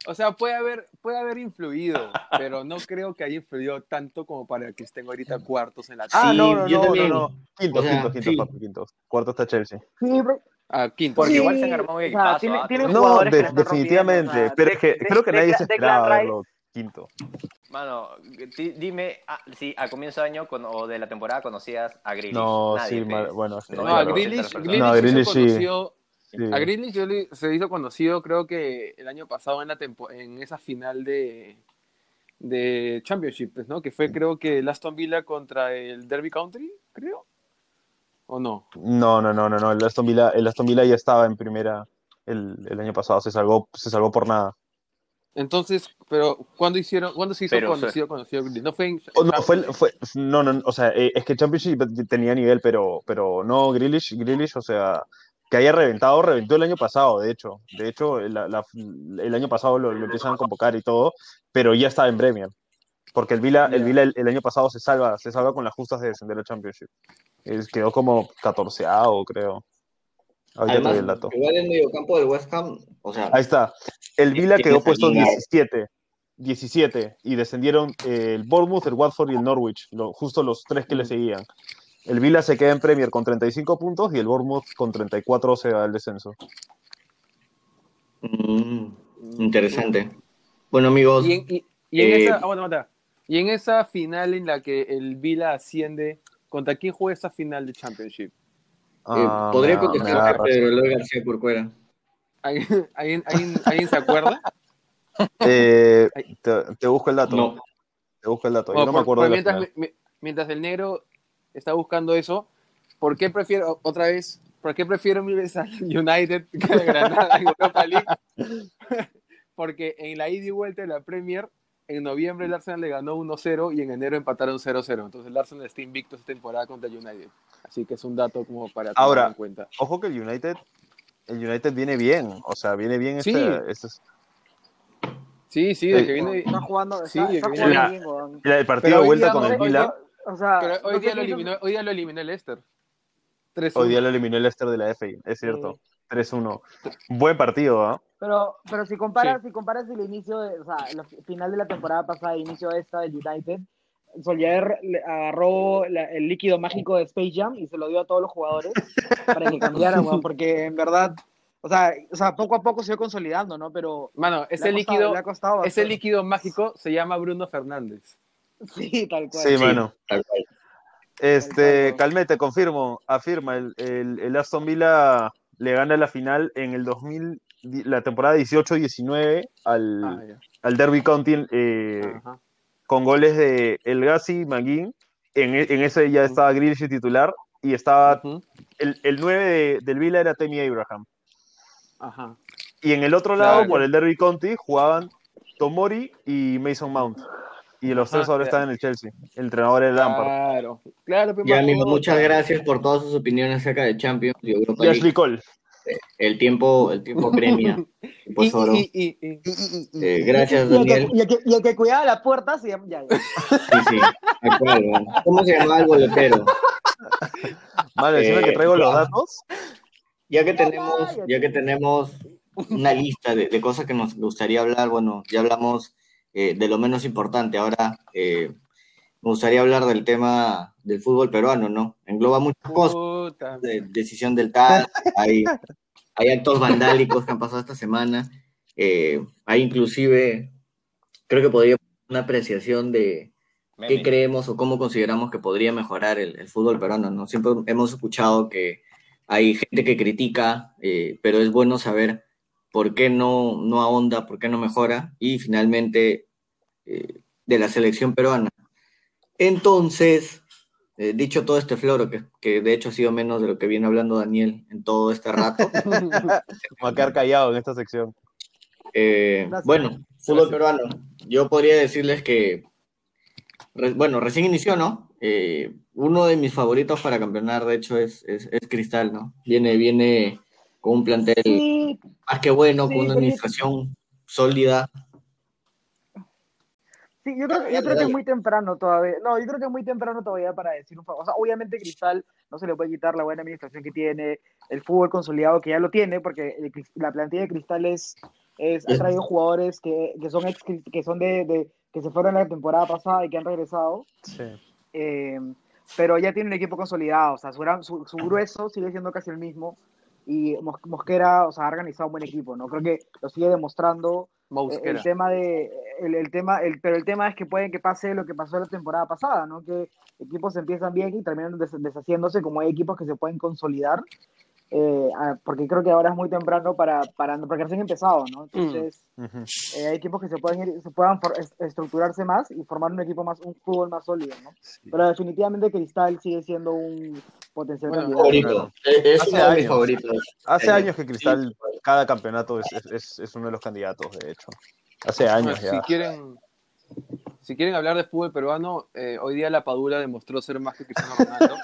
Speaker 6: O sea, puede haber, puede haber influido, pero no creo que haya influido tanto como para que estén ahorita cuartos en la
Speaker 2: Ah,
Speaker 1: Sí,
Speaker 2: no, no,
Speaker 1: yo
Speaker 2: no, no,
Speaker 1: también.
Speaker 2: no. Quinto,
Speaker 1: O sea,
Speaker 2: quinto, quinto,
Speaker 1: sí.
Speaker 2: papi, quinto. Cuarto está Chelsea.
Speaker 3: Sí, pero-
Speaker 6: Ah, quinto.
Speaker 4: Porque
Speaker 3: Sí,
Speaker 4: igual se han armado un
Speaker 3: o sea,
Speaker 4: equipazo.
Speaker 3: tiene-
Speaker 4: ¿ah?
Speaker 3: tiene
Speaker 2: No,
Speaker 3: que
Speaker 2: de- definitivamente.
Speaker 3: rompiendo, o sea,
Speaker 2: pero es que
Speaker 3: de-
Speaker 2: creo que
Speaker 3: de-
Speaker 2: nadie
Speaker 3: de-
Speaker 2: se esperaba verlo quinto.
Speaker 4: Mano, di- dime ah, si a comienzo de año con- o de la temporada conocías a Grealish.
Speaker 2: No,
Speaker 4: Nadie,
Speaker 2: sí, mal- bueno, sí,
Speaker 4: No,
Speaker 6: No,
Speaker 4: claro.
Speaker 6: a
Speaker 2: claro.
Speaker 6: Grealish,
Speaker 4: No,
Speaker 6: Grealish
Speaker 2: No,
Speaker 6: se
Speaker 2: Grealish
Speaker 6: hizo
Speaker 2: sí.
Speaker 6: A Grealish yo le- se hizo conocido, creo que el año pasado en la tempo- en esa final de, de Championship, pues, ¿no? Que fue creo que el Aston Villa contra el Derby Country, creo. ¿O no?
Speaker 2: No, no, no, no, no. El Aston Villa, el Aston Villa ya estaba en primera el, el año pasado, se salvó, se salvó por nada.
Speaker 6: Entonces, pero ¿cuándo hicieron, cuándo se hizo
Speaker 4: Pero,
Speaker 6: conocido, conocido Grealish? No fue en,
Speaker 2: Oh, no, fue, fue, no, no, o sea, eh, es que Championship tenía nivel, pero, pero no, Grealish, Grealish, o sea, que haya reventado, reventó el año pasado, de hecho. De hecho, la- la- el año pasado lo, lo empiezan a convocar y todo, pero ya estaba en Premier. Porque el Vila, el. Vila el, el año pasado se salva, se salva con las justas de descender al Championship. Es- quedó como 14 creo. Doy
Speaker 1: Además,
Speaker 2: el dato.
Speaker 1: igual el mediocampo del West Ham, o sea,
Speaker 2: Ahí está. El Vila quedó puesto
Speaker 1: salida.
Speaker 2: 17. 17. Y descendieron el Bournemouth, el Watford y el Norwich. lo- justo los tres que le seguían. El Vila se queda en Premier con 35 puntos y el Bournemouth con 34 se va al descenso.
Speaker 1: mm, interesante. Bueno, amigos,
Speaker 6: Y en, y- y en
Speaker 1: Eh,
Speaker 6: esa. Y en esa final en la que el Villa asciende, ¿contra quién juega esa final de Championship?
Speaker 1: eh,
Speaker 2: Ah,
Speaker 1: podría
Speaker 2: me- me
Speaker 1: contestar. Pedro Eloy García Corcuera.
Speaker 6: ¿Alguien, alguien, alguien- alguien se acuerda?
Speaker 2: Eh, te, te busco el dato.
Speaker 1: No,
Speaker 2: Te busco el dato. Yo no me acuerdo
Speaker 6: por
Speaker 2: de la
Speaker 6: mientras,
Speaker 2: final.
Speaker 6: mi- mientras el negro está buscando eso, ¿por qué prefiero, otra vez, por qué prefiero mil veces al United que al Granada en Europa League? Porque en la ida y vuelta de la Premier, en noviembre el Arsenal le ganó 1-0 y en enero empataron 0-0. Entonces el Arsenal está invicto esta temporada contra el United. Así que es un dato como para tener
Speaker 2: Ahora,
Speaker 6: en cuenta.
Speaker 2: Ojo que el United, el United viene bien. O sea, viene bien
Speaker 6: Sí.
Speaker 2: este, este-
Speaker 6: Sí, sí, de que viene...
Speaker 3: Está jugando,
Speaker 6: Sí,
Speaker 3: está, jugando
Speaker 2: viene-
Speaker 3: bien, weón.
Speaker 2: el partido
Speaker 6: Pero
Speaker 2: de vuelta con
Speaker 6: no-
Speaker 2: el Vila.
Speaker 3: O sea,
Speaker 6: Pero hoy
Speaker 3: no
Speaker 6: día, lo eliminó, hoy día lo eliminó el Leicester. 3
Speaker 2: Hoy día lo eliminó el Leicester de la FA, es cierto. 3-1. Buen partido, ¿ah?
Speaker 3: Pero, pero si comparas, si comparas el inicio, de, o sea, el final de la temporada pasada, inicio de esta del United, le agarró la- el líquido mágico de Space Jam y se lo dio a todos los jugadores para que cambiaran, weón, porque en verdad, o sea, o sea, poco a poco se iba consolidando, ¿no? Pero
Speaker 6: Mano,
Speaker 3: le
Speaker 6: ese
Speaker 3: ha costado-
Speaker 6: líquido,
Speaker 3: le ha costado
Speaker 6: ese líquido mágico se llama Bruno Fernández.
Speaker 3: Sí, tal cual.
Speaker 2: Sí,
Speaker 1: Sí.
Speaker 2: mano.
Speaker 1: tal cual.
Speaker 2: Este. Calmete, confirmo, afirma, el, el, el Aston Villa le gana la final en el 2000, di- la temporada 18-19 al,
Speaker 6: Ah,
Speaker 2: al Derby County eh, con goles de El Gassi y Maguín. En, e- en ese ya estaba Grealish titular y estaba el, el 9 de- del Villa era Temi Abraham.
Speaker 6: Ajá.
Speaker 2: Y en el otro lado,
Speaker 6: Claro.
Speaker 2: por el Derby County, jugaban Tomori y Mason Mount. Y los tres ahora están en el Chelsea. El entrenador es Lampard.
Speaker 6: Claro, claro, pe,
Speaker 1: Ya, amigo, muchas gracias por todas sus opiniones acerca de Champions y Europa
Speaker 2: Y Ashley
Speaker 1: League.
Speaker 2: Cole.
Speaker 1: El tiempo, el tiempo premia. Pues oro. Eh, gracias, Daniel.
Speaker 3: y el que- y el que cuidaba la puerta se llama. Ya, ya.
Speaker 1: Sí, sí. ¿no? ¿Cómo se llamaba el bolotero?
Speaker 2: Vale, encima
Speaker 1: Eh,
Speaker 2: que traigo los datos.
Speaker 1: Ya que tenemos, ya que tenemos una lista de, de cosas que nos gustaría hablar, bueno, ya hablamos eh, de lo menos importante. Ahora eh, me gustaría hablar del tema del fútbol peruano, ¿no? Engloba muchas cosas. De decisión del TAS, hay, hay actos vandálicos que han pasado esta semana, eh, hay inclusive, creo que podría una apreciación de qué creemos o cómo consideramos que podría mejorar el, el fútbol peruano, ¿no? Siempre hemos escuchado que hay gente que critica, eh, pero es bueno saber por qué no, no ahonda, por qué no mejora, y finalmente eh, de la selección peruana. Entonces, eh, dicho todo este floro, que, que de hecho ha sido menos de lo que viene hablando Daniel en todo este rato,
Speaker 2: voy a quedar callado en esta sección.
Speaker 1: eh, bueno, fútbol peruano, yo podría decirles que, re- bueno, recién inició, ¿no? Eh, uno de mis favoritos para campeonar, de hecho, es, es, es Cristal, ¿no? Viene, viene con un plantel
Speaker 3: Sí,
Speaker 1: más que bueno,
Speaker 3: Sí,
Speaker 1: con una administración sólida.
Speaker 3: Sí, yo creo, que- yo creo que es muy temprano todavía. No, yo creo que es muy temprano todavía para decir un favor. O sea, obviamente Cristal no se le puede quitar la buena administración que tiene, el fútbol consolidado que ya lo tiene, porque el la plantilla de Cristal es, es- ha traído jugadores que, que son ex, que son de, de- que se fueron la temporada pasada y que han regresado.
Speaker 2: Sí.
Speaker 3: eh, pero ya tiene un equipo consolidado, o sea, su, gran- su, su grueso sigue siendo casi el mismo. Y Mos- Mosquera, o sea, ha organizado un buen equipo, ¿no? Creo que lo sigue demostrando eh,
Speaker 6: Mosquera.
Speaker 3: el tema de el, el tema el, pero el tema es que puede que pase lo que pasó la temporada pasada no que equipos empiezan bien y terminan des- deshaciéndose como hay equipos que se pueden consolidar eh, ah, porque creo que ahora es muy temprano para para porque recién empezado no entonces
Speaker 2: Ujú.
Speaker 3: eh, hay equipos que se pueden ir- se puedan for- est- estructurarse más y formar un equipo más un fútbol más sólido no pero definitivamente Cristal sigue siendo un potencial
Speaker 6: Bueno,
Speaker 3: candidato
Speaker 1: Favorito. Es, es
Speaker 2: Hace
Speaker 1: uno de mis
Speaker 2: años.
Speaker 1: favoritos.
Speaker 2: Hace
Speaker 1: Eh,
Speaker 2: años que Cristal, cada campeonato es, es- es- uno de los candidatos, de hecho. Hace años
Speaker 6: Si
Speaker 2: ya.
Speaker 6: quieren, si quieren hablar de fútbol peruano, eh, hoy día la Padula demostró ser más que Cristiano Ronaldo.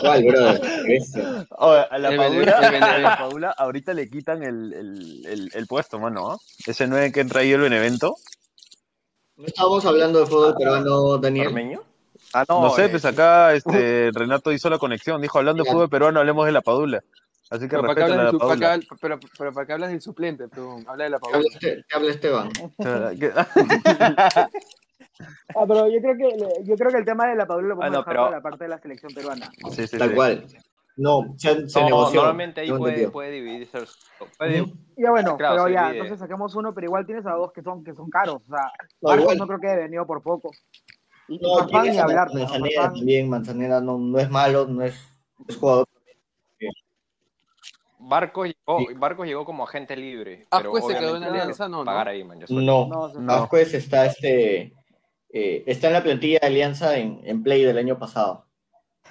Speaker 1: ¿Cuál, brother? Ese.
Speaker 2: Oye, a la Padula, a la. Padula ahorita le quitan el, el, el, el puesto, mano. ¿ah? Ese 9 que han traído el Benevento.
Speaker 1: ¿No estábamos hablando de fútbol peruano, Daniel?
Speaker 4: ¿Ormeño? Ah, no,
Speaker 2: No, sé,
Speaker 4: eh,
Speaker 2: pues acá este, Renato hizo la conexión. Dijo, hablando de fútbol peruano, hablemos de la Padula. Así que
Speaker 6: Pero para,
Speaker 2: la
Speaker 6: su- para, habl- pero, pero para qué hablas del suplente, habla de la
Speaker 1: Te habla,
Speaker 6: Padula.
Speaker 1: Este- te habla Esteban.
Speaker 3: Ah, pero yo creo que yo creo que el tema de la Padula lo podemos
Speaker 4: Ah, no,
Speaker 3: dejar
Speaker 4: pero-
Speaker 3: para la parte de la selección peruana
Speaker 2: Sí, sí,
Speaker 1: Tal
Speaker 2: sí.
Speaker 1: cual. No, se, se
Speaker 4: no,
Speaker 1: negoció.
Speaker 4: normalmente ahí puede, puede dividirse. Puede.
Speaker 3: Ya bueno,
Speaker 4: Claro,
Speaker 3: pero ya,
Speaker 4: divide.
Speaker 3: entonces saquemos uno, pero igual tienes a dos que son que son caros. O sea,
Speaker 1: No,
Speaker 3: Marcos no creo que haya venido por poco. Y, y
Speaker 1: No,
Speaker 3: ni
Speaker 1: a
Speaker 3: hablar.
Speaker 1: Manzanera también. Manzanera no, no es malo, no es, es jugador.
Speaker 4: Barcos llegó, Barcos llegó como agente libre.
Speaker 6: Ah,
Speaker 4: pero
Speaker 6: pues se quedó en Alianza, no, ¿no?
Speaker 4: Pagar ahí, man.
Speaker 1: No,
Speaker 3: No.
Speaker 1: Vázquez está este eh, está en la plantilla de Alianza en, en Play del año pasado.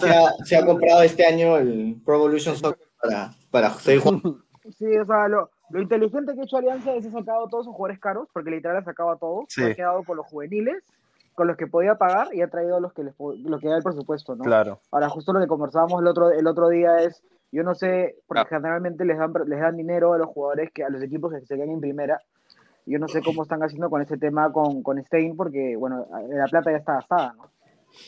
Speaker 1: Se, ha, se ha comprado este año el Pro Evolution Soccer para, para seguir jugando.
Speaker 3: Sí, o sea, lo, lo inteligente que ha hecho Alianza es ha sacado a todos sus jugadores caros, porque literal ha sacado a todos.
Speaker 2: Sí.
Speaker 3: Se ha quedado con los juveniles, con los que podía pagar y ha traído a los que les, lo que da el presupuesto, ¿no?
Speaker 2: Claro.
Speaker 3: Ahora, justo lo que conversábamos el otro, el otro día es, yo no sé, porque
Speaker 4: Claro.
Speaker 3: generalmente les dan, les dan dinero a los jugadores, que a los equipos que se quedan en primera. Yo no sé cómo están haciendo con ese tema con, con Stein, porque, bueno, la plata ya está gastada, ¿no?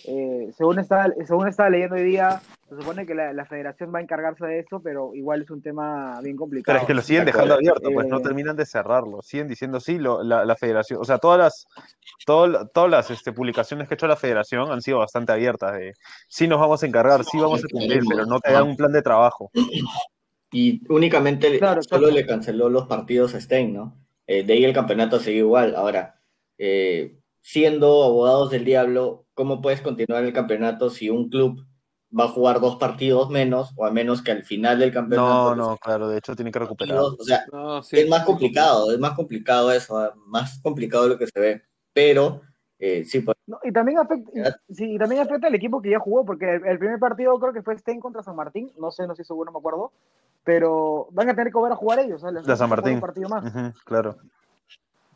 Speaker 3: Eh, según, estaba, según estaba leyendo hoy día, se supone que la, la federación va a encargarse de eso, pero igual es un tema bien complicado.
Speaker 2: Pero es que lo siguen
Speaker 1: de
Speaker 2: dejando abierto, pues no
Speaker 3: Eh,
Speaker 2: terminan de cerrarlo. Siguen diciendo sí, lo- la, la federación. O sea, todas las, todo- todas las este, publicaciones que ha hecho la federación han sido bastante abiertas. De sí nos vamos a encargar, sí vamos a cumplir, pero no te dan un plan de trabajo.
Speaker 1: Y únicamente
Speaker 3: Claro,
Speaker 1: solo
Speaker 3: claro.
Speaker 1: le canceló los partidos a Stein, ¿no? Eh, de ahí el campeonato sigue igual. Ahora, eh, siendo abogados del diablo, ¿cómo puedes continuar el campeonato si un club va a jugar dos partidos menos, o a menos que al final del campeonato
Speaker 2: No, no, claro, de hecho tiene que recuperar.
Speaker 1: O sea,
Speaker 6: No, sí,
Speaker 1: es más
Speaker 6: sí,
Speaker 1: complicado, es más complicado eso, ah, más complicado de lo que se ve. Pero, eh, sí, pues,
Speaker 3: No, y también afecta, y- sí, y también afecta al equipo que ya jugó, porque el, el primer partido creo que fue Stein contra San Martín, no sé, no estoy seguro, no me acuerdo, pero van a tener que volver a jugar ellos, ¿sabes?
Speaker 2: La San
Speaker 3: Un
Speaker 2: Martín.
Speaker 3: partido más.
Speaker 2: Ujú, claro.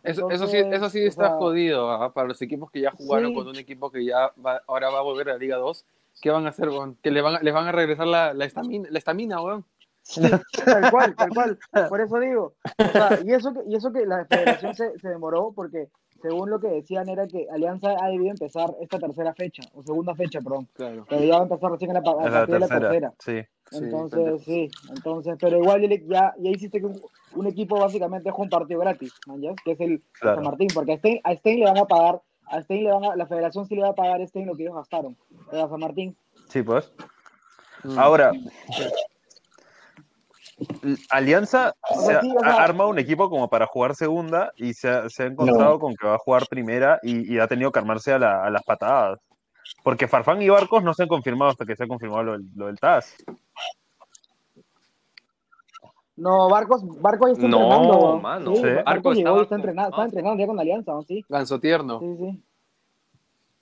Speaker 6: Eso, eso sí, eso sí
Speaker 3: o
Speaker 6: está
Speaker 3: sea,
Speaker 6: jodido ¿ah? para los equipos que ya jugaron
Speaker 3: Sí.
Speaker 6: con un equipo que ya va- ahora va a volver a la Liga 2. ¿Qué van a hacer, weón? Que le van, a- les van a regresar la la estamina, la estamina, weón.
Speaker 3: Sí, tal cual, tal cual. Por eso digo. O sea, y eso que, y eso que la federación se, se demoró porque según lo que decían era que Alianza ha debido empezar esta tercera fecha, o segunda fecha, perdón.
Speaker 6: Claro.
Speaker 3: Pero ya va a empezar recién a, la, a
Speaker 2: Es la
Speaker 3: partir de la
Speaker 2: tercera.
Speaker 3: tercera.
Speaker 2: Sí.
Speaker 3: Entonces, sí, entonces, pero igual ya, ya, hiciste que un, un equipo básicamente juega un partido gratis. ¿Ya? que es el
Speaker 2: Claro.
Speaker 3: San Martín, porque a Stein, a Stein le van a pagar, a Stein le van a, la federación sí le va a pagar a Stein lo que ellos gastaron, pero a San Martín.
Speaker 2: Sí, pues.
Speaker 6: Mm.
Speaker 2: Ahora, Alianza
Speaker 3: O
Speaker 2: se
Speaker 3: sea,
Speaker 2: ha, armado un equipo como para jugar segunda y se ha, se ha encontrado con que va a jugar primera y, y ha tenido que armarse a, la- a las patadas. Porque Farfán y Barcos no se han confirmado hasta que se ha confirmado lo, del- lo del TAS.
Speaker 3: No, Barcos, Barcos ya está
Speaker 4: No,
Speaker 3: entrenando.
Speaker 4: mano.
Speaker 3: Sí,
Speaker 2: Sí.
Speaker 3: Barcos
Speaker 4: Barcos
Speaker 3: llegó y
Speaker 4: estaba
Speaker 3: está entrenando, está entrenando ya con Alianza, ¿no? Sí,
Speaker 6: Ganso tierno.
Speaker 3: sí, sí.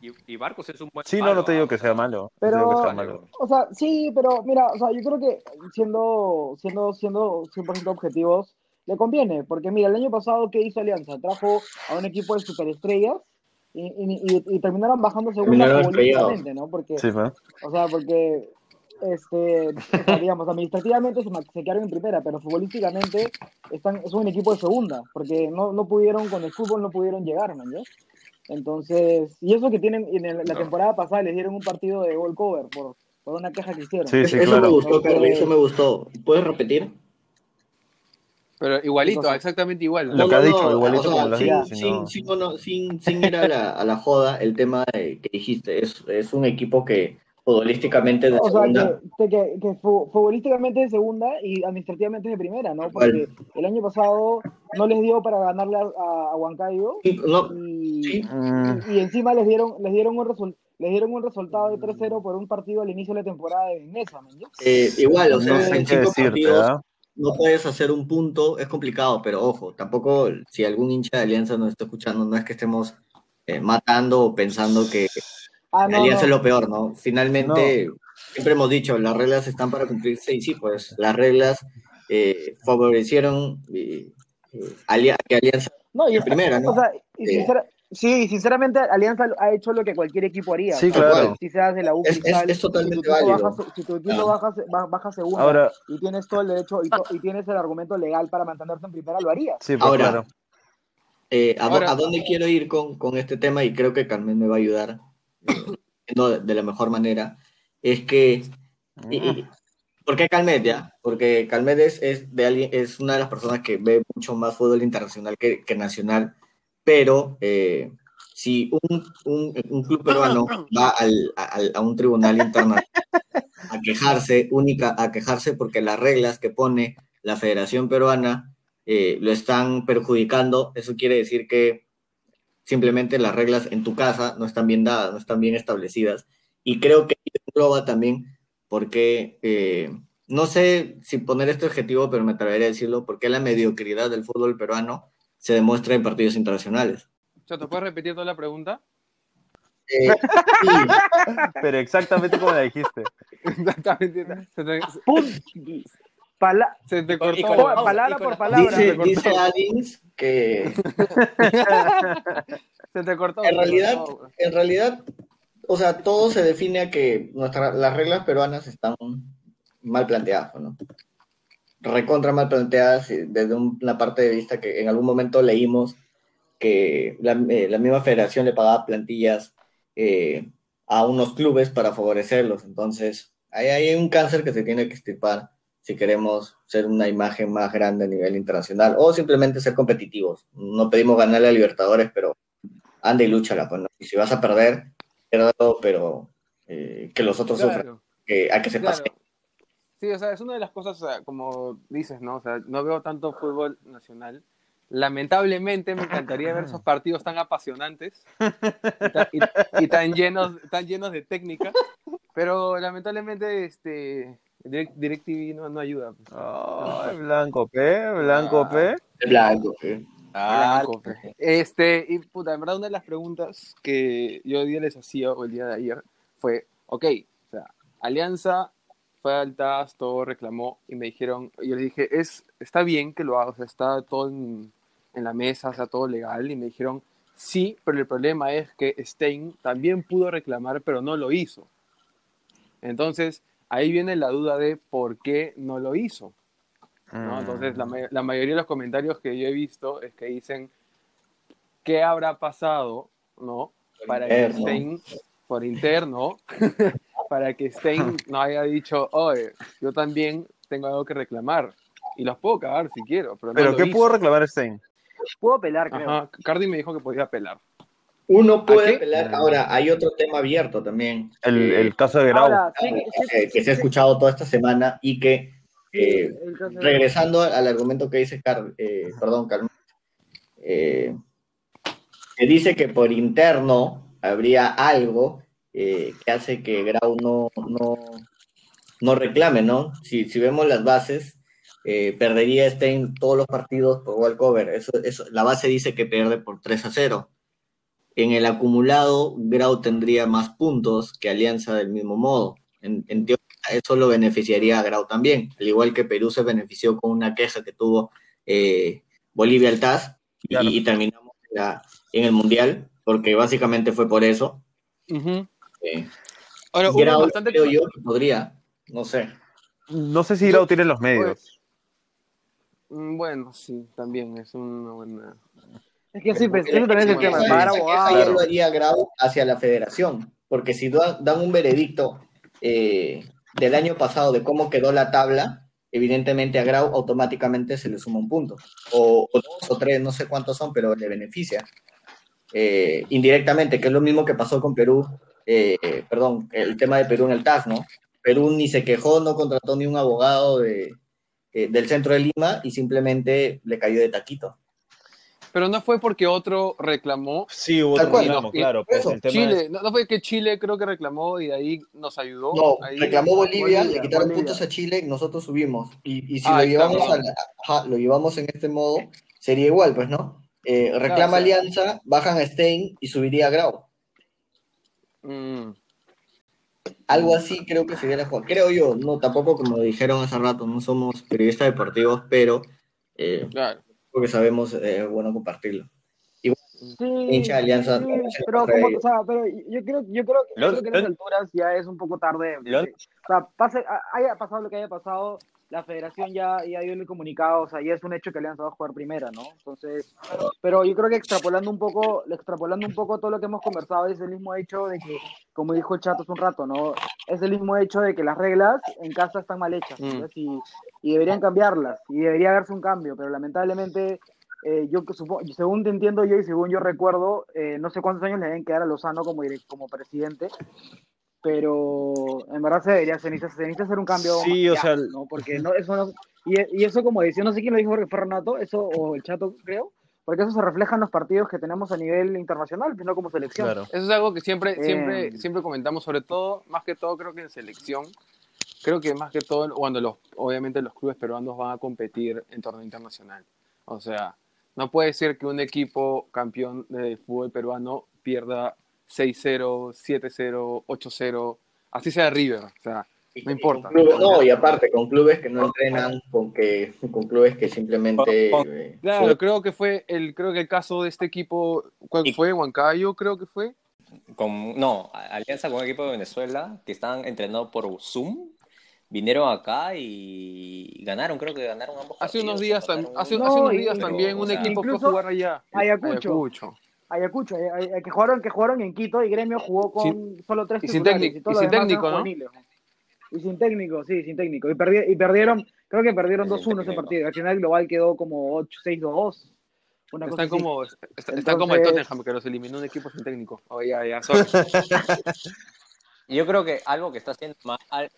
Speaker 4: Y, y Barcos es un buen
Speaker 2: Sí, no,
Speaker 4: palo,
Speaker 2: no te digo
Speaker 4: ah,
Speaker 2: que sea malo.
Speaker 3: Pero-
Speaker 2: digo que sea malo.
Speaker 3: O sea, sí, pero mira, o sea, yo creo que siendo, siendo, siendo 100% objetivos, le conviene, porque mira, el año pasado, ¿qué hizo Alianza? Trajo a un equipo de superestrellas y, y, terminaron bajando segunda futbolísticamente, ¿no? Porque,
Speaker 2: Sí,
Speaker 3: o sea, porque, este, digamos, administrativamente se quedaron en primera, pero futbolísticamente están, es un equipo de segunda, porque no, no pudieron, con el fútbol no pudieron llegar, ¿no? Entonces, y eso que tienen, en el- la temporada pasada les dieron un partido de goal cover por, por una queja que hicieron.
Speaker 2: Sí, sí,
Speaker 1: eso
Speaker 2: claro.
Speaker 1: me gustó, Carly, eso me gustó. ¿Puedes repetir?
Speaker 6: Pero igualito, exactamente igual.
Speaker 2: Lo que ha dicho,
Speaker 1: o
Speaker 2: igualito
Speaker 1: sea,
Speaker 2: como lo
Speaker 1: sin, sin, sin, ir a la, a la joda, el tema de- que dijiste, es, es un equipo que futbolísticamente de
Speaker 3: O sea,
Speaker 1: segunda,
Speaker 3: que, que, que fu- futbolísticamente de segunda y administrativamente es de primera, ¿no? Porque el año pasado no les dio para ganarle a, a- Huancayo
Speaker 1: Sí, no,
Speaker 3: y,
Speaker 1: sí,
Speaker 3: y, y encima les dieron, les dieron un result, les dieron un resultado de 3-0 por un partido al inicio de la temporada de Mesa, ¿no?
Speaker 1: eh, igual, o sea,
Speaker 3: No sé
Speaker 1: en cinco
Speaker 2: decirte,
Speaker 1: partidos
Speaker 2: ¿ah?
Speaker 1: no puedes hacer un punto, es complicado, pero ojo, tampoco si algún hincha de Alianza nos está escuchando, no es que estemos eh, matando o pensando que
Speaker 3: Ah, no,
Speaker 1: Alianza es
Speaker 3: no.
Speaker 1: lo peor, ¿no? Finalmente, siempre hemos dicho, las reglas están para cumplirse y sí, pues las reglas eh, favorecieron eh, eh, alia- que Alianza
Speaker 3: No, y,
Speaker 1: en primera, ¿no?
Speaker 3: o sea, y
Speaker 1: Eh.
Speaker 3: sincera- sí, sinceramente Alianza ha hecho lo que cualquier equipo haría.
Speaker 2: Sí, claro.
Speaker 3: Si seas de la U
Speaker 1: Es- es-
Speaker 3: Cristal,
Speaker 1: es totalmente
Speaker 3: si tu equipo
Speaker 1: válido.
Speaker 3: baja, si tu equipo
Speaker 1: Ah.
Speaker 3: baja, baja, baja segunda
Speaker 2: Ahora,
Speaker 3: y tienes todo el derecho y, to- y tienes el argumento legal para mantenerte en primera, lo harías.
Speaker 2: sí, pues
Speaker 1: Ahora,
Speaker 2: claro.
Speaker 1: Eh, ¿a,
Speaker 6: Ahora-
Speaker 1: a dónde quiero ir con, con este tema? Y creo que Carmen me va a ayudar de, la mejor manera. Es que. y- y- ¿Por qué Calmet ya? Porque Calmet es, es de alguien, es una de las personas que ve mucho más fútbol internacional que, que nacional. Pero eh, si un, un, un club peruano va al, al- a un tribunal internacional a quejarse, única, a quejarse porque las reglas que pone la Federación Peruana eh, lo están perjudicando, eso quiere decir que simplemente las reglas en tu casa no están bien dadas, no están bien establecidas. Y creo que engloba también porque, eh, no sé si poner este objetivo, pero me atrevería a decirlo, porque la mediocridad del fútbol peruano se demuestra en partidos internacionales.
Speaker 6: ¿te puedes repetir toda la pregunta?
Speaker 1: Eh, sí,
Speaker 2: Pero exactamente como la dijiste.
Speaker 6: Exactamente. Se te,
Speaker 3: Pum. Pala-
Speaker 6: se te cortó.
Speaker 4: con-
Speaker 3: Oh, palabra por
Speaker 6: la-
Speaker 3: palabra.
Speaker 1: dice, dice Adins que
Speaker 6: Se te cortó.
Speaker 1: En realidad, en realidad, o sea, todo se define a que nuestra- las reglas peruanas están mal planteadas, ¿no? Recontra mal planteadas y desde un- una parte de vista que en algún momento leímos que la, eh, la misma federación le pagaba plantillas eh, a unos clubes para favorecerlos. Entonces, ahí hay un cáncer que se tiene que extirpar si queremos ser una imagen más grande a nivel internacional o simplemente ser competitivos. No pedimos ganarle a Libertadores, pero anda y lúchala, pues, ¿no? Y si vas a perder, piérdalo, pero eh, que los otros sufran,
Speaker 6: Claro.
Speaker 1: que, a que se
Speaker 6: Claro.
Speaker 1: pase.
Speaker 6: Sí, o sea, es una de las cosas, o sea, como dices, ¿no? O sea, no veo tanto fútbol nacional. Lamentablemente me encantaría ver esos partidos tan apasionantes y tan, y- y tan llenos, tan llenos de técnica, pero lamentablemente este Direct, DirecTV no, no ayuda. pues.
Speaker 2: Ay, Blanco P, Blanco P.
Speaker 1: Blanco, ¿eh?
Speaker 6: Blanco, pe. Este, y puta, en verdad una de las preguntas que yo hoy día les hacía, o el día de ayer, fue, ok, o sea, Alianza fue al TAS, todo reclamó, y me dijeron, y yo les dije, es, está bien que lo haga, o sea, está todo en, en la mesa, o sea, todo legal, y me dijeron, sí, pero el problema es que Stein también pudo reclamar, pero no lo hizo. Entonces, ahí viene la duda de por qué no lo hizo. ¿no? Entonces, la, ma- la mayoría de los comentarios que yo he visto es que dicen, ¿qué habrá pasado, no? Para que. Stein, por interno, para que Stein no haya dicho, oye, yo también tengo algo que reclamar. Y los puedo cagar si quiero, pero no
Speaker 2: ¿Pero
Speaker 6: lo
Speaker 2: qué
Speaker 6: hizo.
Speaker 2: pudo reclamar Stein?
Speaker 3: Puedo pelar, creo.
Speaker 6: Ajá, Cardi me dijo que podía apelar.
Speaker 1: Uno puede pelear. Ahora, hay otro tema abierto también.
Speaker 2: El,
Speaker 1: eh,
Speaker 2: el caso de Grau.
Speaker 3: Ahora, sí, sí,
Speaker 1: que, que se ha escuchado toda esta semana y que, eh, regresando al argumento que dice Car, eh, perdón, Carmen, eh, que dice que por interno habría algo eh, que hace que Grau no, no, no reclame, ¿no? Si, si vemos las bases, eh, perdería Stein todos los partidos por walkover. Eso, eso, la base dice que pierde por 3 a 0. En el acumulado, Grau tendría más puntos que Alianza del mismo modo. En, en teoría, eso lo beneficiaría a Grau también, al igual que Perú se benefició con una queja que tuvo eh, Bolivia al TAS y,
Speaker 2: Claro.
Speaker 1: y terminamos en, la- en el Mundial, porque básicamente fue por eso.
Speaker 6: Ujú.
Speaker 1: Eh,
Speaker 6: Ahora, hubo
Speaker 1: Grau,
Speaker 6: bastante...
Speaker 1: creo yo que podría, no sé.
Speaker 2: No sé si Grau tiene los medios.
Speaker 6: Mm, Bueno, sí, también es una buena...
Speaker 3: Es que sí, eso también es el tema.
Speaker 1: queja
Speaker 3: abogados.
Speaker 1: lo haría Grau hacia la federación, porque si da- dan un veredicto eh, del año pasado de cómo quedó la tabla, evidentemente a Grau automáticamente se le suma un punto, o, o dos o tres, no sé cuántos son, pero le beneficia eh, indirectamente, que es lo mismo que pasó con Perú, eh, perdón, el tema de Perú en el TAS, ¿no? Perú ni se quejó, no contrató ni un abogado de, eh, del centro de Lima y simplemente le cayó de taquito.
Speaker 6: Pero no fue porque otro reclamó.
Speaker 2: Sí, hubo otro
Speaker 1: cual.
Speaker 2: reclamo,
Speaker 6: Y-
Speaker 2: claro. Pues
Speaker 1: eso,
Speaker 2: el tema
Speaker 6: Chile,
Speaker 2: es-
Speaker 6: no, no fue que Chile creo que reclamó y de ahí nos ayudó.
Speaker 1: No,
Speaker 6: Ahí-
Speaker 1: reclamó Bolivia,
Speaker 3: Bolivia,
Speaker 1: le quitaron
Speaker 3: Bolivia.
Speaker 1: puntos a Chile y nosotros subimos. Y, y si
Speaker 6: Ah,
Speaker 1: lo llevamos, a la- ajá, lo llevamos en este modo, sería igual, pues, ¿no? Eh, reclama Alianza, bajan a Stein y subiría a Grau.
Speaker 6: Mm,
Speaker 1: Algo así creo que sería la jugada. Creo yo, no, tampoco como dijeron hace rato, no somos periodistas deportivos, pero eh,
Speaker 6: claro.
Speaker 1: Porque sabemos, eh, es bueno compartirlo.
Speaker 3: Sí,
Speaker 1: hincha de Alianza,
Speaker 3: sí, pero como, o sea, pero yo creo, yo creo, yo
Speaker 4: Lo-
Speaker 3: creo que en
Speaker 4: lo-
Speaker 3: alturas ya es un poco tarde. O sea, pase, haya pasado lo que haya pasado, la federación ya, ya dio el comunicado, o sea, ya es un hecho que Alianza va a jugar primera, ¿no? Entonces, pero yo creo que extrapolando un poco, extrapolando un poco todo lo que hemos conversado, es el mismo hecho de que, como dijo el Chato hace un rato, ¿no? Es el mismo hecho de que las reglas en casa están mal hechas,
Speaker 6: Mm.
Speaker 3: ¿no? y, y deberían cambiarlas, y debería haberse un cambio, pero lamentablemente eh, yo según te entiendo yo y según yo recuerdo, eh, no sé cuántos años le deben quedar a Lozano como, como presidente, pero en verdad se debería, se necesita, se necesita hacer un cambio.
Speaker 2: Sí, o
Speaker 3: ya,
Speaker 2: sea,
Speaker 3: ¿no? Porque no, eso no, y, y eso como decía, no sé quién lo dijo, creo que fue Renato, eso, o el Chato, creo, porque eso se refleja en los partidos que tenemos a nivel internacional, no como selección.
Speaker 2: Claro.
Speaker 6: Eso es algo que siempre, siempre,
Speaker 3: Eh.
Speaker 6: siempre comentamos, sobre todo, más que todo, creo que en selección. Creo que más que todo, cuando los, obviamente los clubes peruanos van a competir en torneo internacional. O sea, no puede ser que un equipo campeón de fútbol peruano pierda 6-0, 7-0, 8-0, así sea River. O sea, no importa.
Speaker 1: Clubes- no, y aparte, con clubes que no entrenan, con, que, con clubes que simplemente...
Speaker 4: Con-
Speaker 1: eh,
Speaker 6: Claro, creo que fue el, creo que el caso de este equipo, ¿cuál fue? Huancayo, creo que fue.
Speaker 4: con, no, alianza con un equipo de Venezuela que estaban entrenados por Zoom. Vinieron acá y ganaron, creo que ganaron ambos
Speaker 6: Hace
Speaker 4: partidos,
Speaker 6: unos días, tam-
Speaker 4: empataron
Speaker 6: hace.
Speaker 3: No,
Speaker 6: hace unos días
Speaker 3: y-
Speaker 6: también un
Speaker 4: o sea,
Speaker 6: equipo fue a jugar allá.
Speaker 3: Ayacucho.
Speaker 6: Ayacucho.
Speaker 3: Ayacucho, eh, eh, que jugaron, que jugaron en Quito y Gremio jugó con solo tres
Speaker 6: y sin
Speaker 3: todos
Speaker 6: y
Speaker 3: los
Speaker 6: sin técnico, ¿no?
Speaker 3: Y sin técnico, sí, sin técnico. Y, perdi- y perdieron, creo que perdieron
Speaker 4: Sin
Speaker 3: 2-1 ese
Speaker 4: técnico.
Speaker 3: partido. Al final global quedó como 8-6-2. Una
Speaker 6: Están como, est- est- están como el Tottenham, que los eliminó un equipo sin técnico. Oh, ya, ya.
Speaker 4: Yo creo que algo que está haciendo mal, al-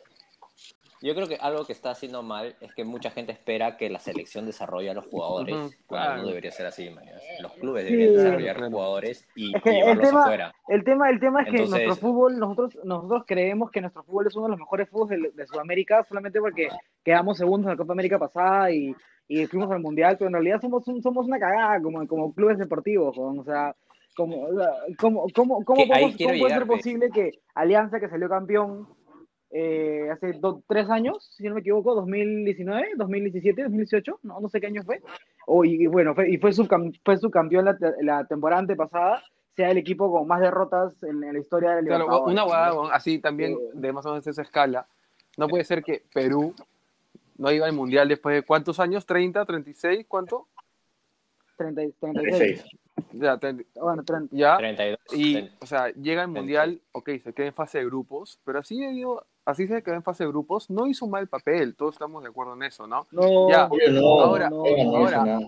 Speaker 4: yo creo que algo que está haciendo mal es que mucha gente espera que la selección desarrolle a los jugadores, cuando
Speaker 6: claro.
Speaker 4: no debería ser así, mañana. Los clubes
Speaker 3: Sí.
Speaker 4: deberían desarrollar
Speaker 6: Claro.
Speaker 4: jugadores y,
Speaker 3: Es que
Speaker 4: y
Speaker 3: el
Speaker 4: llevarlos
Speaker 3: tema-
Speaker 4: afuera.
Speaker 3: El tema, el tema es que nuestro fútbol, nosotros, nosotros creemos que nuestro fútbol es uno de los mejores fútboles de, de Sudamérica solamente porque quedamos segundos en la Copa América pasada y, y fuimos al Mundial, pero en realidad somos, un- somos una cagada como, como clubes deportivos, o sea, como, o sea, ¿cómo, podemos- cómo puede ser posible que Alianza, que salió campeón eh, hace do- tres años, si no me equivoco, 2019, 2017, 2018, no, no sé qué año fue, y, y bueno, fue, y fue, subcam- fue subcampeón la, te- la temporada antepasada, sea el equipo con más derrotas en, en la historia de la
Speaker 6: Claro, una
Speaker 3: ¿no?
Speaker 6: huevada así también
Speaker 3: Eh,
Speaker 6: de más o menos esa escala. No puede ser que Perú no iba al mundial después de cuántos años, 30, 36, ¿cuánto?
Speaker 3: 30, 36.
Speaker 1: 36.
Speaker 6: Ya,
Speaker 3: Bueno, 30.
Speaker 6: ya.
Speaker 4: 32.
Speaker 6: Y, o sea, llega al mundial, ok, se queda en fase de grupos, pero así, debido- así se quedó en fase de grupos, no hizo un mal papel, todos estamos de acuerdo en eso, ¿no?
Speaker 3: No,
Speaker 6: Ya,
Speaker 1: no,
Speaker 6: ahora-
Speaker 1: no, no hizo
Speaker 6: ahora-.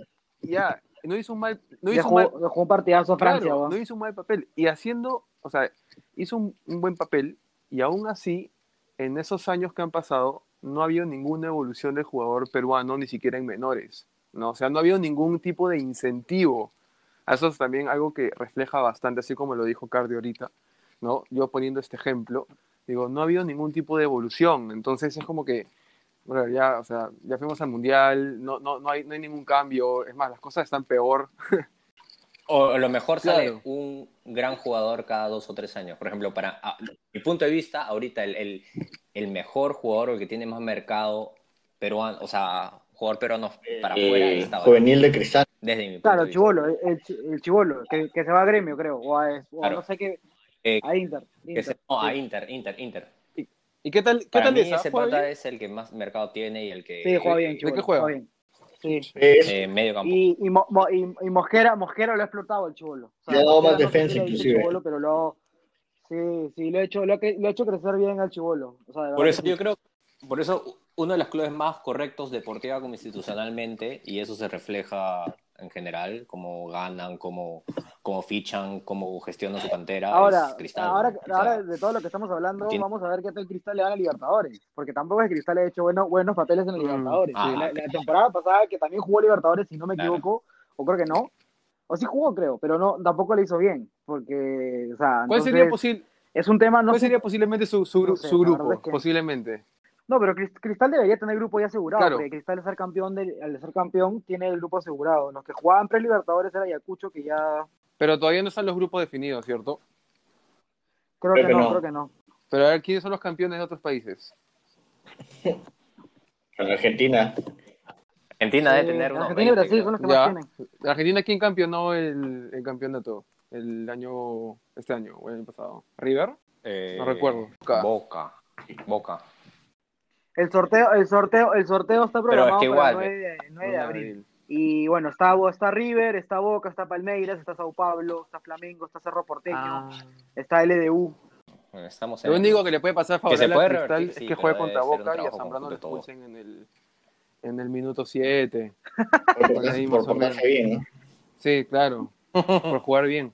Speaker 6: Ya, no hizo un mal, no hizo mal,
Speaker 3: le jugó un partidazo a Francia.
Speaker 6: Claro, no hizo un mal papel. Y haciendo, o sea, hizo un, un buen papel y aún así, en esos años que han pasado, no ha habido ninguna evolución del jugador peruano, ni siquiera en menores. ¿no? O sea, no ha habido ningún tipo de incentivo. Eso es también algo que refleja bastante, así como lo dijo Cardi ahorita, ¿no? Yo poniendo este ejemplo, digo, no ha habido ningún tipo de evolución. Entonces es como que, bueno, ya, o sea, ya fuimos al mundial, no, no, no, hay, no hay ningún cambio. Es más, las cosas están peor.
Speaker 4: O a lo mejor sale
Speaker 6: Claro.
Speaker 4: un gran jugador cada dos o tres años. Por ejemplo, para a- mi punto de vista, ahorita el, el, el mejor jugador o el que tiene más mercado peruano, o sea, jugador peruano para afuera,
Speaker 1: Eh,
Speaker 4: está
Speaker 1: juvenil de cristal.
Speaker 4: desde mi punto
Speaker 3: Claro,
Speaker 4: de
Speaker 3: el
Speaker 4: vista.
Speaker 3: chivolo, el, el chi- el chivolo, que, que se va a gremio, creo, o a, o a
Speaker 4: Claro.
Speaker 3: no sé qué,
Speaker 4: Eh,
Speaker 3: a Inter.
Speaker 4: que
Speaker 3: Inter,
Speaker 4: se- no, a. Inter, Inter, Inter.
Speaker 6: ¿Y qué tal, qué
Speaker 4: Para
Speaker 6: tal
Speaker 4: mí
Speaker 6: esa?
Speaker 4: ese
Speaker 6: ¿Juega
Speaker 4: pata
Speaker 6: bien?
Speaker 4: es el que más mercado tiene y el que
Speaker 3: Sí, juega bien,
Speaker 6: ¿De
Speaker 3: chivolo.
Speaker 6: qué juega?
Speaker 3: bien. Sí.
Speaker 4: Eh, medio campo.
Speaker 3: Y, y, Mo- Mo- y, y Mosquera, Mosquera lo ha explotado el chivolo. O
Speaker 1: Le ha dado más defensa, inclusive.
Speaker 3: chibolo, pero lo, sí, sí, lo ha hecho, lo hecho crecer bien al chivolo. O sea, de
Speaker 4: Por eso yo creo, por eso uno de los clubes más correctos deportiva como institucionalmente, y eso se refleja en general, cómo ganan, cómo, cómo fichan, cómo gestionan su cantera,
Speaker 3: Ahora,
Speaker 4: es Cristal.
Speaker 3: ahora,
Speaker 4: ¿no? O sea,
Speaker 3: ahora de todo lo que estamos hablando, vamos a ver qué tal Cristal le gana a Libertadores. Porque tampoco es que Cristal ha hecho bueno- buenos papeles en
Speaker 6: Mm,
Speaker 3: Libertadores.
Speaker 4: ah,
Speaker 3: la, la
Speaker 4: claro.
Speaker 3: temporada pasada, que también jugó Libertadores, si no me
Speaker 4: Claro.
Speaker 3: equivoco, o creo que no. O sí jugó, creo, pero no tampoco le hizo bien. Porque, o sea,
Speaker 6: ¿Cuál
Speaker 3: entonces,
Speaker 6: sería, posi-
Speaker 3: es un tema, no
Speaker 6: cuál
Speaker 3: sé-
Speaker 6: sería posiblemente su, su,
Speaker 3: no sé,
Speaker 6: su
Speaker 3: la
Speaker 6: grupo?
Speaker 3: es que-
Speaker 6: Posiblemente.
Speaker 3: No, pero Cris- Cristal debería tener grupo ya asegurado,
Speaker 6: Claro.
Speaker 3: porque Cristal al ser campeón, de, al ser campeón tiene el grupo asegurado. Los que jugaban pre-Libertadores era Ayacucho, que ya
Speaker 6: Pero todavía no están los grupos definidos, ¿cierto?
Speaker 3: creo,
Speaker 1: Creo
Speaker 3: que,
Speaker 1: que
Speaker 3: no,
Speaker 1: no.
Speaker 3: creo que no.
Speaker 6: Pero a ver, ¿quiénes son los campeones de otros países?
Speaker 1: en Argentina.
Speaker 4: Argentina debe
Speaker 3: Eh,
Speaker 4: tener unos
Speaker 3: Argentina y
Speaker 4: 20,
Speaker 3: Brasil son los que
Speaker 6: Ya.
Speaker 3: más tienen.
Speaker 6: Argentina, ¿quién campeonó el, el campeonato? El año, este año, o el año pasado. ¿River?
Speaker 4: Eh,
Speaker 6: No recuerdo. Boca.
Speaker 4: Boca. Boca.
Speaker 3: El sorteo, el sorteo, el sorteo está
Speaker 4: Pero es
Speaker 3: programado
Speaker 4: que
Speaker 3: para
Speaker 4: igual,
Speaker 3: el 9 de, 9 de abril. Y bueno, está, está River, está Boca, está Palmeiras, está Sao Paulo, está Flamengo, está Cerro Porteño,
Speaker 6: Ah.
Speaker 3: está LDU.
Speaker 4: Bueno, Estamos en
Speaker 6: Lo único que le puede pasar
Speaker 4: Que se
Speaker 6: favorable
Speaker 4: puede
Speaker 6: a Cristal
Speaker 4: revertir,
Speaker 6: es
Speaker 4: sí,
Speaker 6: que juegue contra Boca y a Zambrano
Speaker 4: todo.
Speaker 6: expulsen en el, en el minuto 7.
Speaker 1: Por,
Speaker 6: Por ahí
Speaker 1: por portarse bien, ¿no?
Speaker 6: Sí, claro. Por jugar bien.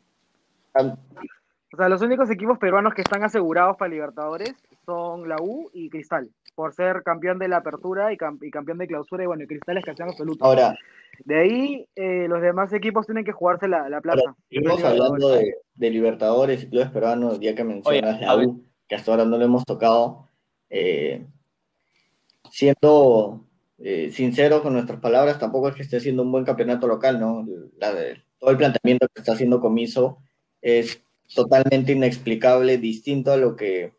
Speaker 3: O sea, los únicos equipos peruanos que están asegurados para Libertadores son la U y Cristal, por ser campeón de la apertura y, cam- y campeón de clausura, y bueno, y Cristal es campeón absoluto.
Speaker 1: Ahora,
Speaker 3: De ahí, eh, los demás equipos tienen que jugarse la, la plaza.
Speaker 1: seguimos hablando de, de Libertadores y clubes peruanos, ya que mencionas
Speaker 4: Oye,
Speaker 1: la. U, que hasta ahora no lo hemos tocado. eh, siendo eh, sincero con nuestras palabras, tampoco es que esté haciendo un buen campeonato local, ¿no? La de- todo el planteamiento que está haciendo Comiso es totalmente inexplicable, distinto a lo que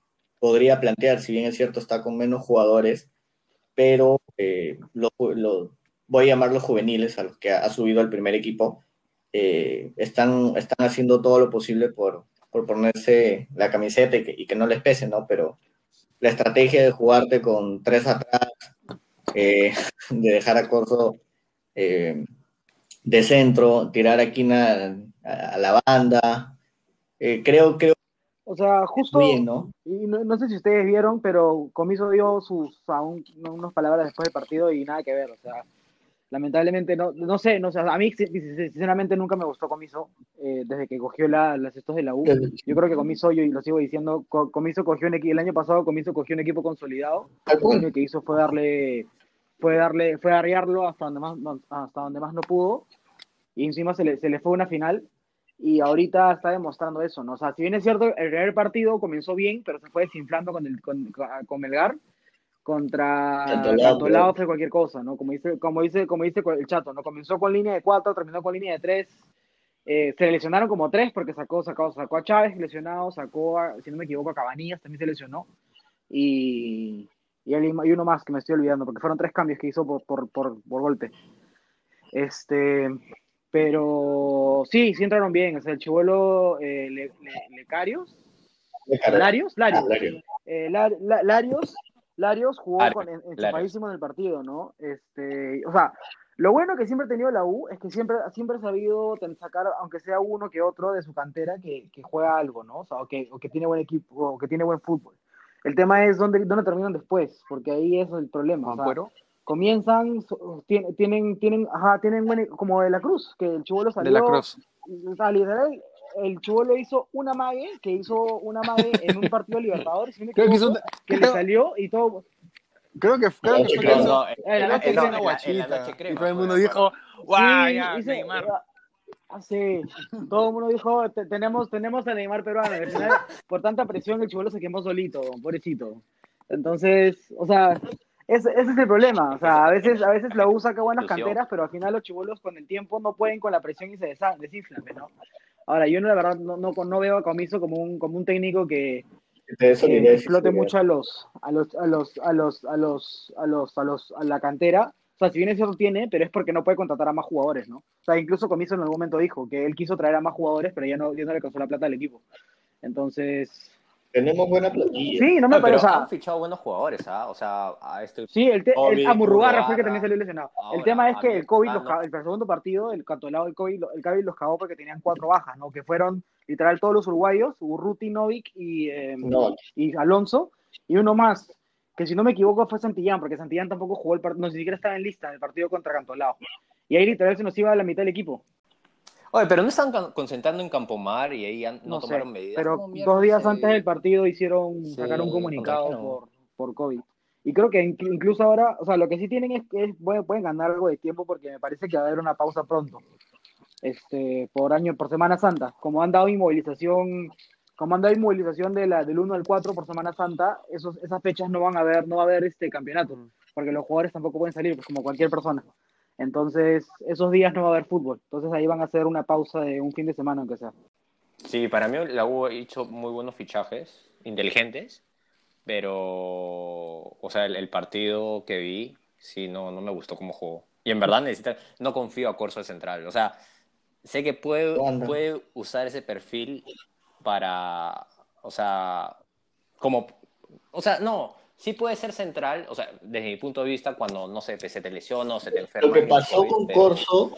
Speaker 1: podría plantear, si bien es cierto, está con menos jugadores, pero eh, lo, lo- voy a llamar los juveniles, a los que ha, subido al primer equipo, eh, están, están haciendo todo lo posible por, por ponerse la camiseta y que, y que no les pese, ¿no? Pero la estrategia de jugarte con tres atrás, eh, de dejar a Corso eh, de centro, tirar a Quina a, a la banda, eh, creo, creo
Speaker 3: O sea, justo,
Speaker 1: bien, ¿no?
Speaker 3: y no, no sé si ustedes vieron, pero Comiso dio sus a un- unas palabras después del partido y nada que ver. O sea, lamentablemente, no, no sé, no sé, a mí si- si- sinceramente nunca me gustó Comiso eh, desde que cogió la, las estos de la U. Yo creo que Comiso, yo y lo sigo diciendo, Co- Comiso cogió un equipo, el año pasado Comiso cogió un equipo consolidado. Lo que hizo fue darle, fue darle, fue arriarlo hasta donde más, no- hasta donde más no pudo. Y encima se le, se le fue una final. Y ahorita está demostrando eso, ¿no? O sea, si bien es cierto, el primer partido comenzó bien, pero se fue desinflando con el con, con Melgar contra
Speaker 1: Cantolao,
Speaker 3: fue cualquier cosa, ¿no? Como dice, como dice, como dice el chato, ¿no? Comenzó con línea de cuatro, terminó con línea de tres. Eh, se lesionaron como tres porque sacó, sacó, sacó a Chávez lesionado, sacó, a, si no me equivoco, a Cabanillas también se lesionó. Y, y, alguien- y uno más que me estoy olvidando, porque fueron tres cambios que hizo por, por, por, por golpe. Este, pero sí, sí entraron bien. O sea, el chivolo eh, Le- Le- Lecarios, Larios, Larios,
Speaker 1: Ah, Lario.
Speaker 3: eh, La- La- Larios, Larios jugó con, en-
Speaker 4: Larios.
Speaker 3: en el partido, ¿no? Este, o sea, lo bueno que siempre ha tenido la U es que siempre, siempre ha sabido sacar, aunque sea uno que otro de su cantera, que, que juega algo, ¿no? O sea, o que, o que tiene buen equipo, o que tiene buen fútbol. El tema es dónde, dónde terminan después, porque ahí es el problema. o sea,
Speaker 6: Ampuero.
Speaker 3: Comienzan, tienen, tienen, tienen, ajá, tienen como de la Cruz, que el chivolo salió.
Speaker 6: De la Cruz.
Speaker 3: literal, el chivolo hizo una mague, que hizo una mague en un partido de Libertadores,
Speaker 6: Creo que hizo
Speaker 3: que le
Speaker 6: creo-
Speaker 3: salió y todo.
Speaker 6: Creo que, creo que
Speaker 1: noche
Speaker 6: fue
Speaker 4: No,
Speaker 3: Eh,
Speaker 4: en
Speaker 3: la
Speaker 4: en la- en la- en la
Speaker 6: guachita.
Speaker 4: noche crema
Speaker 6: y todo el mundo dijo. ¡guau!
Speaker 3: Sí,
Speaker 6: ya, Neymar!
Speaker 3: ah, sí, todo el mundo dijo, "Te- tenemos, tenemos a Neymar peruano. y al final, por tanta presión, el chivolo se quemó solito, pobrecito. Entonces, o sea, ese, ese es el problema. O sea, a veces, a veces la U saca buenas canteras, pero al final los chivolos con el tiempo no pueden con la presión y se desinflan, ¿no? Ahora, yo no, la verdad no, no, no veo a Comiso como un, como un técnico que,
Speaker 1: Que
Speaker 3: explote mucho a los, a los, a los, a los, a los, a los, a los, a la cantera. O sea, si bien es cierto tiene, pero es porque no puede contratar a más jugadores, ¿no? O sea, incluso Comiso en algún momento dijo que él quiso traer a más jugadores, pero ya no, ya no le alcanzó la plata al equipo. Entonces,
Speaker 1: Tenemos buena plantilla.
Speaker 3: sí, no me
Speaker 4: No,
Speaker 3: parece,
Speaker 4: pero
Speaker 3: o sea,
Speaker 4: han fichado buenos jugadores, ¿ah? O sea, a este
Speaker 3: sí, el, te, el
Speaker 4: Covid,
Speaker 3: a Murrugarra fue que también salió lesionado. el tema es que el COVID, el segundo partido, el catolado del COVID, el COVID los cagó porque tenían cuatro bajas, ¿no? Que fueron literal todos los uruguayos, Urruti, Novik y, eh,
Speaker 1: No,
Speaker 3: y Alonso, y uno más, que si no me equivoco fue Santillán, porque Santillán tampoco jugó el partido, no ni siquiera estaba en lista en el partido contra Cantolao. Y ahí literal se nos iba a la mitad del equipo.
Speaker 4: Oye, pero no están con- concentrando en Campomar y ahí han- no,
Speaker 3: No, sé,
Speaker 4: tomaron medidas.
Speaker 3: pero
Speaker 4: ¿Cómo mierda
Speaker 3: dos días
Speaker 4: se-
Speaker 3: antes del partido hicieron,
Speaker 4: Sí,
Speaker 3: sacaron un comunicado por, por COVID. Y creo que inc- incluso ahora, o sea, lo que sí tienen es que es- pueden, pueden ganar algo de tiempo porque me parece que va a haber una pausa pronto. Este, por año, por Semana Santa. Como han dado inmovilización, como han dado inmovilización de la, del 1 al 4 por Semana Santa, esos, esas fechas no van a haber, no va a haber este campeonato, porque los jugadores tampoco pueden salir, pues como cualquier persona. Entonces, esos días no va a haber fútbol. Entonces ahí van a hacer una pausa de un fin de semana, aunque sea.
Speaker 4: Sí, para mí la U ha hecho muy buenos fichajes, inteligentes, pero, o sea, el, el partido que vi, sí, no, no me gustó cómo jugó. Y en verdad necesita, no confío a Corso de central. O sea, sé que puede, puede usar ese perfil para, o sea, como, o sea, no, sí puede ser central, o sea, desde mi punto de vista, cuando, no sé, se te lesiona o se te enferma.
Speaker 1: Lo que pasó
Speaker 4: COVID,
Speaker 1: con Corso,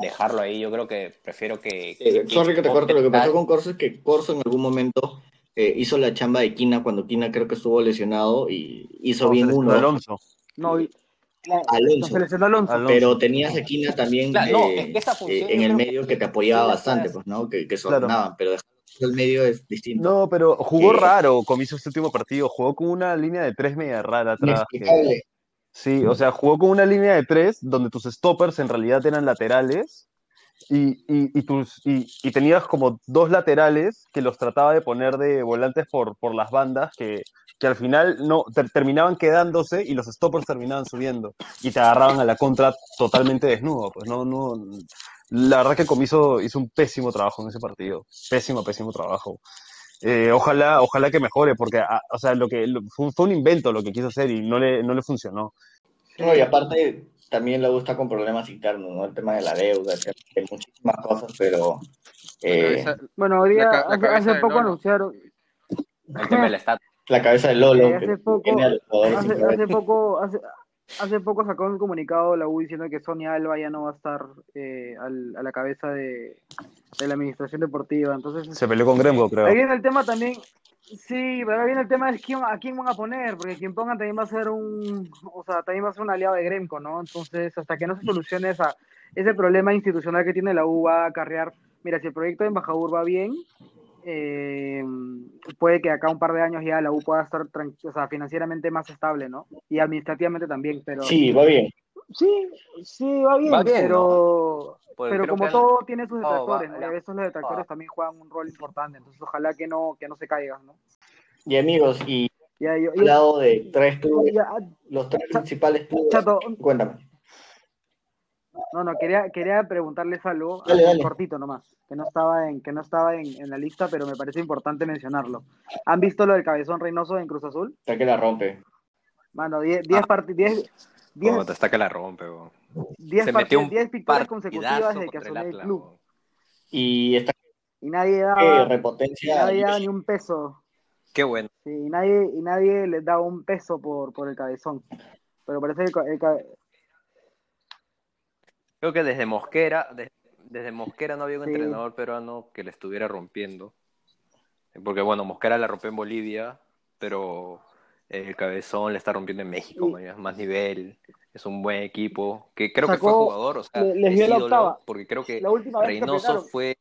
Speaker 4: Dejarlo ahí, yo creo que prefiero que...
Speaker 1: eh, sorry que te corte, lo que pasó
Speaker 4: con
Speaker 1: Corso es que Corso en algún momento eh, hizo la chamba de Quina cuando Quina creo que estuvo lesionado y hizo
Speaker 2: No,
Speaker 1: bien uno,
Speaker 2: Alonso.
Speaker 3: No, y-
Speaker 1: Alonso.
Speaker 3: Alonso.
Speaker 2: Alonso.
Speaker 1: pero tenías a Quina también
Speaker 4: Claro, no,
Speaker 1: eh,
Speaker 4: es que esa función
Speaker 1: eh, en el medio que te apoyaba bastante, pues, ¿no? Que, que se
Speaker 2: Claro.
Speaker 1: ordenaban, pero dejar el medio es distinto.
Speaker 2: No, pero jugó
Speaker 1: Eh,
Speaker 2: raro como hizo este último partido. Jugó con una línea de tres media rara atrás. que-. Sí, o sea, jugó con una línea de tres donde tus stoppers en realidad eran laterales y, y, y tus, y, y tenías como dos laterales que los trataba de poner de volantes por, por las bandas que, que al final no ter- terminaban quedándose y los stoppers terminaban subiendo y te agarraban a la contra totalmente desnudo. Pues no, no, la verdad que Comiso hizo un pésimo trabajo en ese partido, pésimo, pésimo trabajo. Eh, ojalá, ojalá que mejore, porque ah, o sea, lo que, lo- fue, un- fue un invento lo que quiso hacer y no le, no le funcionó.
Speaker 1: No, y aparte también le gusta con problemas internos, ¿no? El tema de la deuda, el tema de muchísimas cosas, pero eh,
Speaker 6: Cabeza-
Speaker 3: Bueno, hoy día,
Speaker 6: La la
Speaker 3: hace, hace
Speaker 6: de
Speaker 3: poco
Speaker 6: Lolo.
Speaker 3: anunciaron,
Speaker 4: El tema del estatus.
Speaker 1: la cabeza de Lolo,
Speaker 3: Eh, hace
Speaker 1: que
Speaker 3: poco-
Speaker 1: a
Speaker 3: hace,
Speaker 1: sin cabeza.
Speaker 3: hace poco, hace, poco sacó un comunicado la U diciendo que Sonia Alba ya no va a estar eh, al- a la cabeza de, de la administración deportiva. Entonces,
Speaker 2: Se peleó con Grembo, creo.
Speaker 3: ahí viene el tema también. Sí, pero ahora viene el tema de quién, a quién van a poner, porque quien pongan también va a ser un, o sea, también va a ser un aliado de Gremco, ¿no? Entonces, hasta que no se solucione esa, ese problema institucional que tiene la U, va a acarrear, mira, si el proyecto de embajador va bien, eh, puede que acá un par de años ya la U pueda estar o sea, financieramente más estable, ¿no? Y administrativamente también, pero
Speaker 1: Sí, va bien.
Speaker 3: sí, sí, va bien,
Speaker 4: Va bien,
Speaker 3: pero,
Speaker 4: Pues
Speaker 3: pero
Speaker 4: creo
Speaker 3: como todo tiene sus
Speaker 4: No, va-
Speaker 3: detractores, ¿no? Y a
Speaker 4: la-
Speaker 3: veces los detractores también juegan un rol importante, entonces ojalá que no, que no se caigan, ¿no?
Speaker 1: Y amigos, y
Speaker 3: Ya, yo,
Speaker 1: al lado de tres clubes,
Speaker 3: ya,
Speaker 1: los tres principales clubes,
Speaker 3: Chato,
Speaker 1: cuéntame.
Speaker 3: No, no, quería, quería preguntarles algo,
Speaker 1: Dale, dale.
Speaker 3: cortito nomás, que no estaba en, que no estaba en, en la lista, pero me parece importante mencionarlo. ¿Han visto lo del cabezón Reynoso en Cruz Azul?
Speaker 1: Hasta que la rompe.
Speaker 3: Mano, 10 10 parti- 10 10
Speaker 4: Cuando te está que la rompe, weón.
Speaker 3: 10
Speaker 4: Se metió un
Speaker 3: 10 victorias consecutivas desde que asumió el club.
Speaker 1: Y está
Speaker 3: Y nadie y daba ni un peso.
Speaker 4: Qué bueno.
Speaker 3: Sí, y nadie, y nadie les daba un peso por, por el cabezón. Pero parece que el, el
Speaker 4: Creo que desde Mosquera, de- desde Mosquera no había un
Speaker 3: Sí.
Speaker 4: entrenador peruano que le estuviera rompiendo. Porque bueno, Mosquera la rompió en Bolivia, pero el Cabezón le está rompiendo en México, man, es más nivel, es un buen equipo, que creo que fue jugador, o sea,
Speaker 3: le- les
Speaker 4: es
Speaker 3: dio la octava.
Speaker 4: porque creo que
Speaker 3: la última vez que
Speaker 4: Reynoso fue,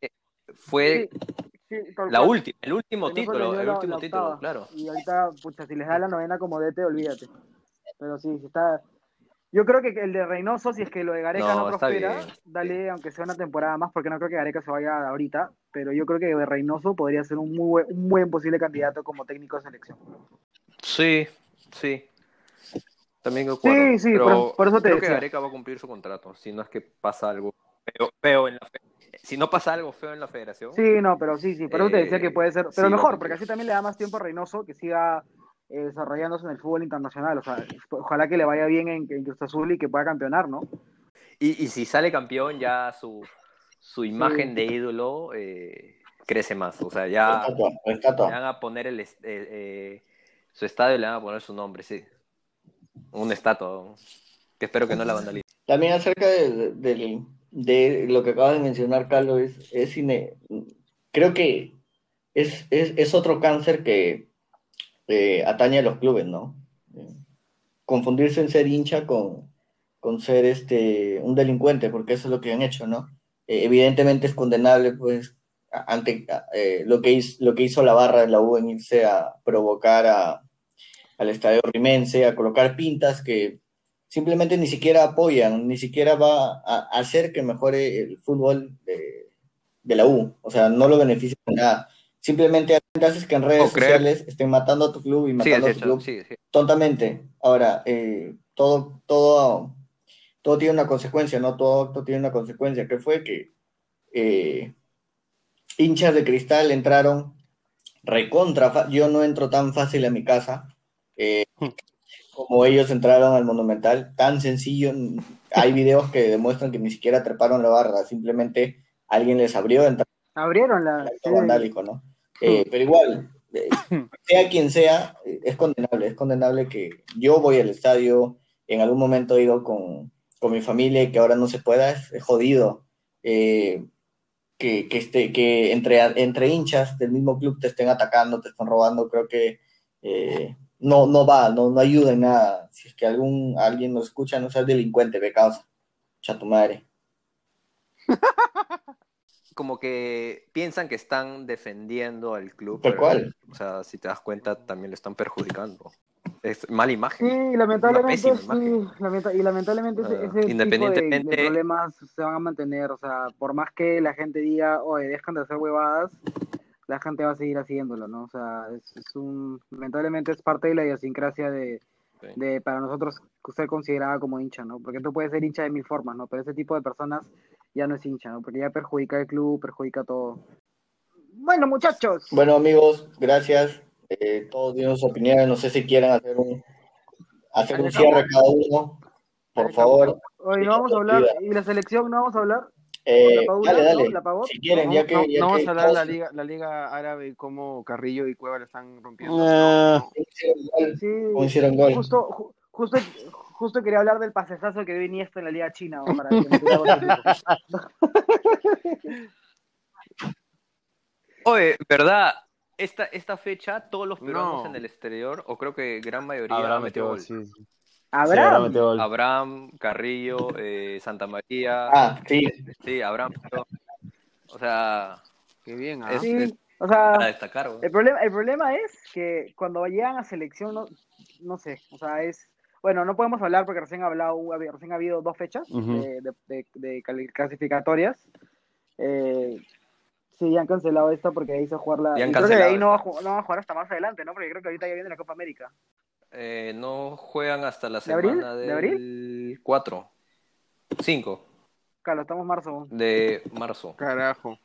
Speaker 4: fue
Speaker 3: Sí, sí,
Speaker 4: la última, el último
Speaker 3: Reynoso
Speaker 4: título, el
Speaker 3: la-
Speaker 4: último
Speaker 3: la
Speaker 4: título, claro.
Speaker 3: Y ahorita, pucha, si les da la novena como DT, olvídate. Pero sí, sí está. Yo creo que el de Reynoso, si es que lo de Gareca no, prospera, dale, aunque sea una temporada más, porque no creo que Gareca se vaya ahorita, pero yo creo que de Reynoso podría ser un muy buen, un buen posible candidato como técnico de selección.
Speaker 4: Sí, sí. También.
Speaker 3: Sí, sí,
Speaker 4: pero
Speaker 3: por- por eso te
Speaker 4: creo que
Speaker 3: decía.
Speaker 4: Gareca va a cumplir su contrato, si no es que pasa algo feo, feo en la fe- si no pasa algo feo en la federación.
Speaker 3: Sí, no, pero sí, sí, por eso te decía
Speaker 4: Eh,
Speaker 3: que puede ser, pero mejor, porque así también le da más tiempo a Reynoso que siga eh, desarrollándose en el fútbol internacional, o sea, ojalá que le vaya bien en, en Cruz Azul y que pueda campeonar, ¿no?
Speaker 4: Y, y si sale campeón, ya su, su imagen de ídolo eh, crece más. O sea, ya,
Speaker 1: Estatua,
Speaker 4: le van a poner el, eh, eh, su estadio, le van a poner su nombre, sí. Un estatua. Que espero que no la vandalice.
Speaker 1: También acerca de, de- de lo que acabas de mencionar, Carlos, es, es ine- creo que es, es, es otro cáncer que eh, atañe a los clubes, ¿no? Eh, confundirse en ser hincha con, con ser este, un delincuente, porque eso es lo que han hecho, ¿no? Eh, evidentemente es condenable, pues, ante eh, lo, que hizo, lo que hizo la barra de la U en irse a provocar al estadio rimense, a colocar pintas que simplemente ni siquiera apoyan, ni siquiera va a hacer que mejore el fútbol de, de la U. O sea, no lo beneficia en nada. Simplemente haces que en redes sociales estén matando a tu club y matando a tu club
Speaker 4: sigue.
Speaker 1: tontamente. Ahora, eh, todo, todo, todo tiene una consecuencia, ¿no? Todo acto tiene una consecuencia, que fue que eh, hinchas de cristal entraron recontra, fa- yo no entro tan fácil a mi casa eh, como ellos entraron al Monumental, tan sencillo, hay videos que demuestran que ni siquiera treparon la barra, simplemente alguien les abrió, entraron
Speaker 3: Abrieron la...
Speaker 1: acto
Speaker 3: sí.
Speaker 1: vandálico, ¿no? Eh, pero igual, eh, sea quien sea, es condenable, es condenable que yo voy al estadio, en algún momento he ido con, con mi familia y que ahora no se pueda, es, es jodido. Eh, que, que, esté, que entre, entre hinchas del mismo club te estén atacando, te estén robando, creo que no, no va, no, no ayuda en nada. Si es que algún, alguien nos escucha, no seas delincuente, ve causa. Cha tu madre.
Speaker 4: Como que piensan que están defendiendo al club.
Speaker 1: Tal
Speaker 4: pero,
Speaker 1: cual.
Speaker 4: O sea, si te das cuenta, también lo están perjudicando. Es mala imagen.
Speaker 3: Sí, lamentablemente, sí,
Speaker 4: imagen.
Speaker 3: lamenta- y lamentablemente ese,
Speaker 4: Ah,
Speaker 3: ese tipo de,
Speaker 4: independientemente-
Speaker 3: de problemas se van a mantener, o sea, por más que la gente diga, oye, dejan de hacer huevadas, la gente va a seguir haciéndolo, ¿no? O sea, es, es un, lamentablemente es parte de la idiosincrasia de, De para nosotros ser considerada como hincha, ¿no? Porque tú puedes ser hincha de mil formas, ¿no? Pero ese tipo de personas ya no es hincha, ¿no? Porque ya perjudica el club, perjudica todo. Bueno, muchachos.
Speaker 1: Bueno, amigos, gracias. Eh, todos tienen sus opiniones. No sé si quieren hacer un, hacer un cierre cada uno. Por favor.
Speaker 3: Hoy no vamos a hablar, y la selección no vamos a hablar.
Speaker 1: Eh,
Speaker 3: ¿La
Speaker 1: dale, dale.
Speaker 3: no? ¿La?
Speaker 1: Si quieren,
Speaker 6: No,
Speaker 1: ya que.
Speaker 6: no,
Speaker 1: ya
Speaker 6: no vamos a hablar de la liga, la liga árabe y cómo Carrillo y Cueva le están rompiendo.
Speaker 2: Ah,
Speaker 1: hicieron gol,
Speaker 3: Sí,
Speaker 1: como hicieron gol.
Speaker 3: justo, ju- justo, justo quería hablar del pasesazo que dio Iniesta en la Liga China. ¿no? Para que.
Speaker 4: Oye, ¿verdad? Esta, esta fecha, todos los peruanos
Speaker 6: No.
Speaker 4: en el exterior, o creo que gran mayoría
Speaker 2: Abraham
Speaker 4: metió gol.
Speaker 2: gol, sí. sí. Sí,
Speaker 3: Abraham.
Speaker 2: Abraham
Speaker 4: Carrillo, eh, Santa María.
Speaker 1: Ah, sí.
Speaker 4: Sí, Abraham. O sea,
Speaker 6: Qué bien, ¿ah?
Speaker 4: Es-
Speaker 3: Sí, o sea,
Speaker 4: para destacar. güey.
Speaker 3: el problema, el problema es que cuando llegan a selección, no, no sé, o sea, es... Bueno, no podemos hablar porque recién ha, hablado, recién ha habido dos fechas de, de- de- de cali- clasificatorias. Eh, sí, han cancelado esta porque ahí se jugar la...
Speaker 4: Han
Speaker 3: y creo que ahí no va, a no va a jugar hasta más adelante, ¿no? Porque creo que ahorita ya viene la Copa América.
Speaker 4: Eh, no juegan hasta la
Speaker 3: ¿De abril?
Speaker 4: semana
Speaker 3: ¿De
Speaker 4: del 4, 5
Speaker 3: Claro, estamos marzo. aún.
Speaker 4: de marzo.
Speaker 6: Carajo.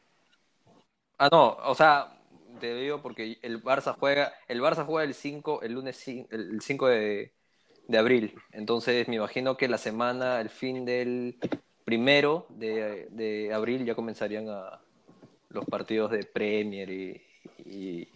Speaker 4: Ah, no, o sea, te digo porque el Barça juega, el Barça juega el 5, el lunes cin- el 5 de, de abril. Entonces me imagino que la semana, el fin del primero de, de abril ya comenzarían a los partidos de Premier y, y-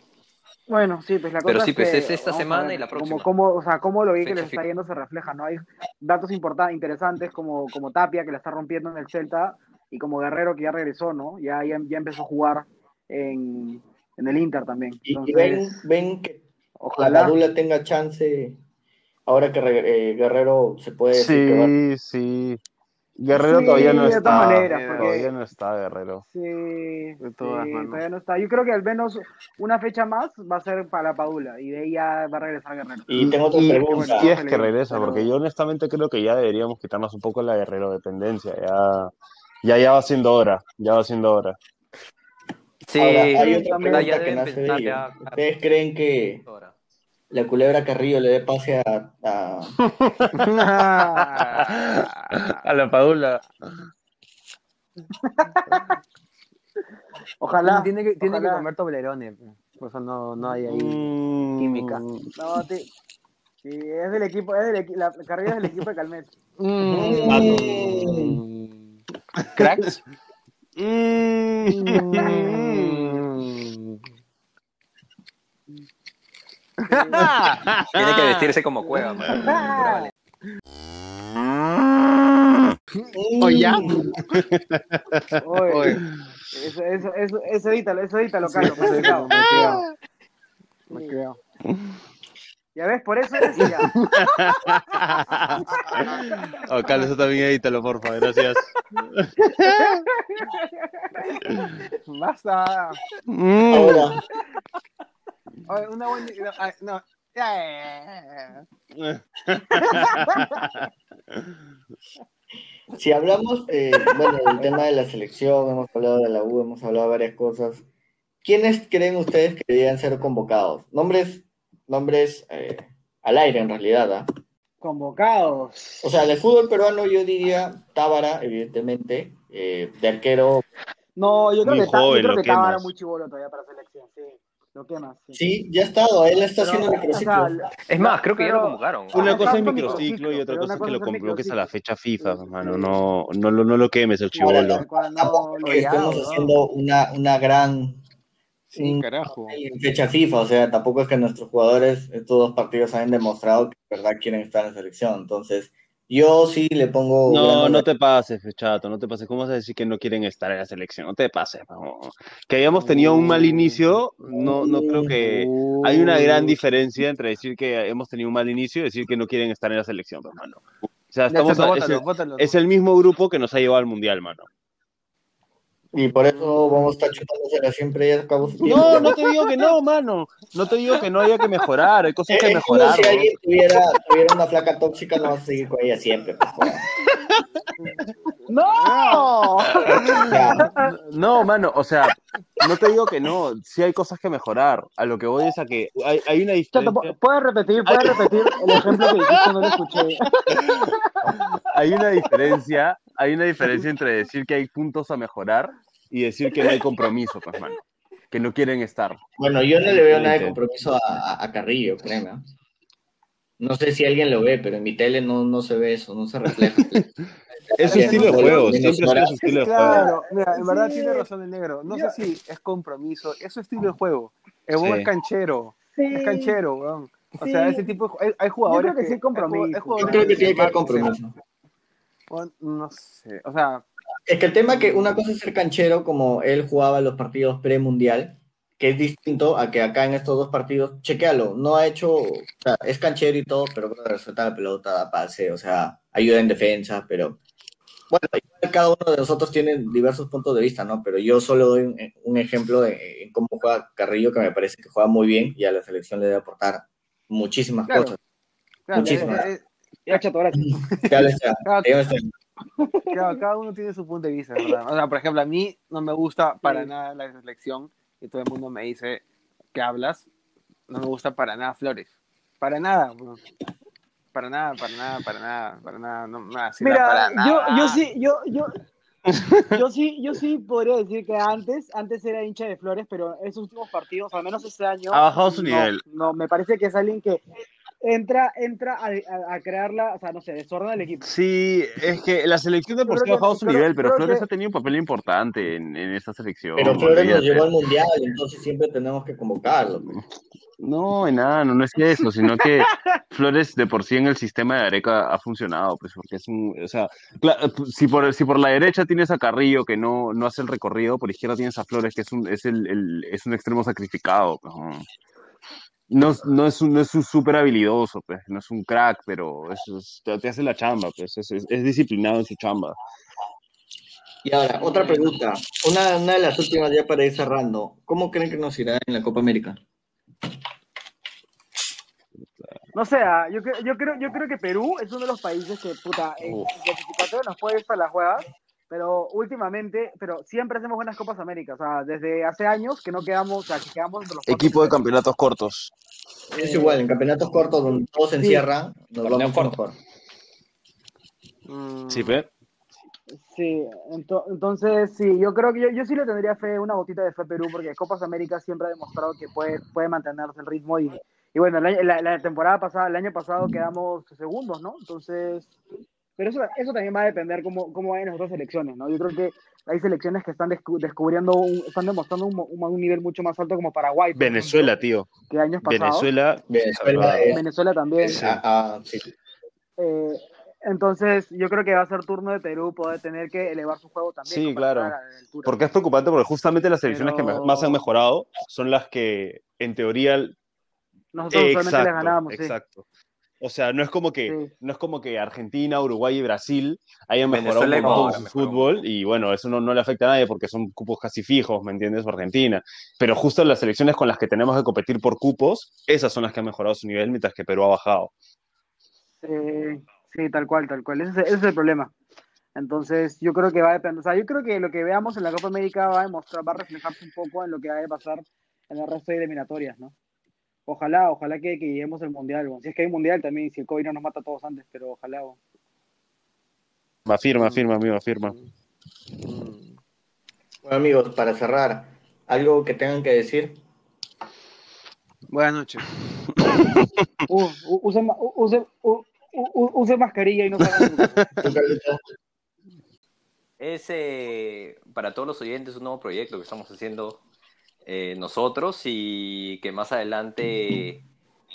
Speaker 3: Bueno, sí, pues la cosa
Speaker 4: Pero sí,
Speaker 3: es
Speaker 4: pues
Speaker 3: que,
Speaker 4: es esta semana
Speaker 3: ver
Speaker 4: y la próxima.
Speaker 3: Cómo, o sea, cómo lo bien que les está yendo se refleja, ¿no? Hay datos importantes, interesantes como, como Tapia, que la está rompiendo en el Celta, y como Guerrero, que ya regresó, ¿no? Ya, ya, ya empezó a jugar en, en el Inter también.
Speaker 1: Y, y
Speaker 3: Entonces,
Speaker 1: ven, ven que la
Speaker 3: ojalá.
Speaker 1: Padula tenga chance ahora que eh, Guerrero se puede decir que va.
Speaker 2: Sí, sí. Guerrero
Speaker 3: Sí,
Speaker 2: todavía no
Speaker 3: de
Speaker 2: está.
Speaker 3: todas maneras, porque-
Speaker 2: Todavía no está Guerrero.
Speaker 3: Sí,
Speaker 6: De todas
Speaker 3: sí, todavía no está. Yo creo que al menos una fecha más va a ser para la Padula, y de ahí ya va a regresar Guerrero.
Speaker 1: Y tengo otra
Speaker 2: Y-
Speaker 1: pregunta.
Speaker 2: Si es que regresa, porque yo honestamente creo que ya deberíamos quitarnos un poco la guerrero dependencia. Ya, ya, ya va siendo hora. Ya va siendo hora.
Speaker 4: Sí,
Speaker 1: Ahora, hay otra pregunta que nace de
Speaker 4: pensar
Speaker 1: ello.
Speaker 4: ya-
Speaker 1: ¿Ustedes creen que
Speaker 4: ahora.
Speaker 1: La culebra Carrillo le dé pase a, a-
Speaker 2: A la Padula.
Speaker 3: Ojalá.
Speaker 6: Tiene que, tiene que comer toblerones. Por eso no, no hay ahí.
Speaker 2: Mm,
Speaker 6: Química.
Speaker 3: No, te- sí, es del equipo, es del equi- la carrera es del equipo de Calmet.
Speaker 2: Mm.
Speaker 6: ¿Cracks?
Speaker 2: Mm.
Speaker 4: Tiene que vestirse como cueva,
Speaker 6: ¿O ya?
Speaker 3: Oye,
Speaker 6: Oye.
Speaker 3: Eso, eso, eso, eso edítalo, eso edítalo, Carlos.
Speaker 6: Eso
Speaker 3: me. Ya ves, por eso eres ya.
Speaker 2: Oh, Carlos, eso también edítalo, porfa, gracias.
Speaker 6: Basta.
Speaker 1: ahora?
Speaker 6: Oye, una buena. No, ah, no. Ya,
Speaker 1: Si hablamos, eh, bueno, del tema de la selección, hemos hablado de la U, hemos hablado de varias cosas. ¿Quiénes creen ustedes que deberían ser convocados? Nombres, nombres eh, al aire en realidad, ¿ah?
Speaker 3: Convocados.
Speaker 1: O sea, del fútbol peruano yo diría Tábara, evidentemente, eh, de arquero,
Speaker 3: No, yo creo
Speaker 2: Muy
Speaker 3: que, yo
Speaker 2: joven,
Speaker 3: creo
Speaker 2: lo
Speaker 3: que Tábara
Speaker 2: quemas.
Speaker 3: muy chivolo todavía para selección, sí. Lo quemas, sí.
Speaker 1: sí, ya ha estado, él está
Speaker 3: Pero,
Speaker 1: haciendo
Speaker 3: o
Speaker 1: microciclo.
Speaker 3: sea,
Speaker 4: Es más, creo que ya lo convocaron.
Speaker 2: Una cosa es microciclo y otra cosa es que lo convoques a la fecha FIFA, hermano.
Speaker 3: sí.
Speaker 2: No, no, lo- no lo quemes el chivolo.
Speaker 1: Tampoco
Speaker 3: ¿no?
Speaker 1: haciendo una, una gran
Speaker 6: Sí,
Speaker 1: un-
Speaker 6: carajo.
Speaker 1: en fecha FIFA, o sea, tampoco es que nuestros jugadores, estos dos partidos, hayan demostrado que de verdad quieren estar en selección. Entonces, yo sí le pongo.
Speaker 2: No, no te pases, chato, no te pases. ¿Cómo vas a decir que no quieren estar en la selección? No te pases. no. Que hayamos tenido un mal inicio, no, no creo que... Hay una gran diferencia entre decir que hemos tenido un mal inicio y decir que no quieren estar en la selección, hermano. O sea,
Speaker 6: Ya,
Speaker 2: estamos
Speaker 6: chato,
Speaker 2: es,
Speaker 6: bótalo,
Speaker 2: el,
Speaker 6: bótalo.
Speaker 2: es el mismo grupo que nos ha llevado al mundial, mano.
Speaker 1: Y por eso vamos a estar chutándosela siempre y acabo su tiempo.
Speaker 2: No, no te digo que no, mano. No te digo que no haya que mejorar. Hay cosas que
Speaker 1: Es como
Speaker 2: mejorar.
Speaker 1: si alguien tuviera, tuviera una flaca tóxica, no vas a seguir con ella siempre. pues.
Speaker 3: ¡No!
Speaker 1: Ya.
Speaker 2: No, mano, o sea, no te digo que no, sí hay cosas que mejorar. A lo que voy es a que hay, hay una diferencia,
Speaker 3: ¿puedes repetir, puedes repetir el ejemplo que dijiste? No lo escuché.
Speaker 2: hay una diferencia, hay una diferencia entre decir que hay puntos a mejorar y decir que no hay compromiso, pues. Que no quieren estar.
Speaker 1: Bueno, yo no le veo nada de compromiso a Carrillo, créeme. No sé si alguien lo ve, pero en mi tele no, no se ve eso, no se refleja.
Speaker 2: Es su estilo de juego, siempre sido su estilo de juego.
Speaker 6: Claro, mira, en verdad tiene razón el negro. No sé si es compromiso, es su estilo de juego. El huevón
Speaker 2: Sí.
Speaker 6: es canchero, es canchero, weón. O
Speaker 3: Sí.
Speaker 6: sea, ese tipo de hay, hay jugadores
Speaker 3: Yo creo que sí hay compromiso.
Speaker 6: hay
Speaker 1: Yo creo que tiene que haber compromiso.
Speaker 6: No sé, o sea,
Speaker 1: Es que el tema que una cosa es ser canchero como él jugaba los partidos premundial, que es distinto a que acá en estos dos partidos, chequealo, no ha hecho, o sea, es canchero y todo, pero brother, suelta la pelota, da pase, o sea, ayuda en defensa, pero bueno, cada uno de nosotros tiene diversos puntos de vista, ¿no? Pero yo solo doy un, un ejemplo de en cómo juega Carrillo, que me parece que juega muy bien y a la selección le debe aportar muchísimas
Speaker 6: Claro.
Speaker 1: cosas.
Speaker 6: claro,
Speaker 1: Muchísimas.
Speaker 6: eh, eh,
Speaker 3: Ya, chato,
Speaker 1: ya,
Speaker 6: cada, uno tiene su punto de vista, ¿verdad? O sea, por ejemplo, a mí no me gusta para nada la selección y todo el mundo me dice que hablas, no me gusta para nada Flores. Para nada, weón. Para nada, para nada, para nada, para nada, no, nada,
Speaker 3: Mira,
Speaker 6: para
Speaker 3: yo,
Speaker 6: nada.
Speaker 3: yo sí, yo, yo, yo sí, yo sí podría decir que antes, antes era hincha de Flores, pero esos últimos partidos, al menos este año,
Speaker 2: Ha bajado su
Speaker 3: no,
Speaker 2: nivel.
Speaker 3: No, me parece que es alguien que entra, entra a, a, a crearla, o sea, no sé, desordena el equipo.
Speaker 2: Sí, es que la selección de por sí ha
Speaker 3: que-
Speaker 2: bajado su nivel, pero Flores
Speaker 3: que-
Speaker 2: ha tenido un papel importante en, en esta selección.
Speaker 1: Pero Flores nos llevó al mundial, entonces siempre tenemos que convocarlo. pues.
Speaker 2: No, en nada, no, no es eso, sino que Flores de por sí en el sistema de Areca ha funcionado, pues porque es un, o sea, si por, si por la derecha tienes a Carrillo que no, no hace el recorrido, por izquierda tienes a Flores que es un, es el, el- es un extremo sacrificado, pues, no. No, es- no es un, no es un súper habilidoso, pues, no es un crack, pero es, es- te, te hace la chamba, pues, es, es- es disciplinado en su chamba.
Speaker 1: Y ahora, otra pregunta. Una, una de las últimas ya para ir cerrando. ¿Cómo creen que nos irá en la Copa América?
Speaker 3: No sé, ah, yo, yo, creo, yo creo que Perú es uno de los países que, puta, en
Speaker 2: Uf.
Speaker 3: clasificatorio nos puede ir para las juegas, pero últimamente, pero siempre hacemos buenas Copas América, o sea, desde hace años que no quedamos, o sea, que quedamos entre los
Speaker 2: Equipo de campeonatos cortos.
Speaker 1: Es igual, en campeonatos cortos donde todos se
Speaker 3: Sí.
Speaker 1: encierran, nos vamos
Speaker 4: corto.
Speaker 1: mejor.
Speaker 2: Sí, pe.
Speaker 3: Sí, ento- entonces sí, yo creo que yo, yo sí le tendría fe, una gotita de fe a Perú, porque Copas América siempre ha demostrado que puede, puede mantenerse el ritmo y, y bueno, año- la, la temporada pasada, el año pasado quedamos segundos, ¿no? Entonces, pero eso, eso también va a depender cómo, cómo vayan las otras selecciones, ¿no? Yo creo que hay selecciones que están descu- descubriendo, un- están demostrando un, un- un nivel mucho más alto como Paraguay.
Speaker 2: Venezuela, tío.
Speaker 3: que años pasados.
Speaker 2: Venezuela.
Speaker 1: Venezuela
Speaker 3: Venezuela también.
Speaker 1: sí.
Speaker 3: Eh, entonces, yo creo que va a ser turno de Perú poder tener que elevar su juego también.
Speaker 2: Sí, claro. Porque es preocupante porque justamente las selecciones que
Speaker 3: Pero-
Speaker 2: más han mejorado son las que en teoría
Speaker 3: Nosotros les
Speaker 2: exacto,
Speaker 3: ganábamos, sí.
Speaker 2: O sea, no es como que
Speaker 3: Sí.
Speaker 2: no es como que Argentina, Uruguay y Brasil hayan mejorado un montón su fútbol y bueno, eso no, no le afecta a nadie porque son cupos casi fijos, ¿me entiendes? O Argentina. Pero justo las selecciones con las que tenemos que competir por cupos, esas son las que han mejorado su nivel mientras que Perú ha bajado.
Speaker 3: Sí, sí, tal cual, tal cual. Ese, es- ese es el problema. Entonces, yo creo que va a depender. O sea, yo creo que lo que veamos en la Copa América va a demostrar, va a reflejarse un poco en lo que va a pasar en el resto de eliminatorias, ¿no? Ojalá, ojalá que, que lleguemos al mundial. bueno. Si es que hay mundial también, si el COVID no nos mata a todos antes, pero ojalá. bueno.
Speaker 2: Afirma, afirma, amigo, afirma.
Speaker 6: mm.
Speaker 1: Bueno, amigos, para cerrar, ¿algo que tengan que decir?
Speaker 6: Buenas noches.
Speaker 3: Uh, use, use, use mascarilla y no.
Speaker 4: Es eh, para todos los oyentes un nuevo proyecto que estamos haciendo eh, nosotros y que más adelante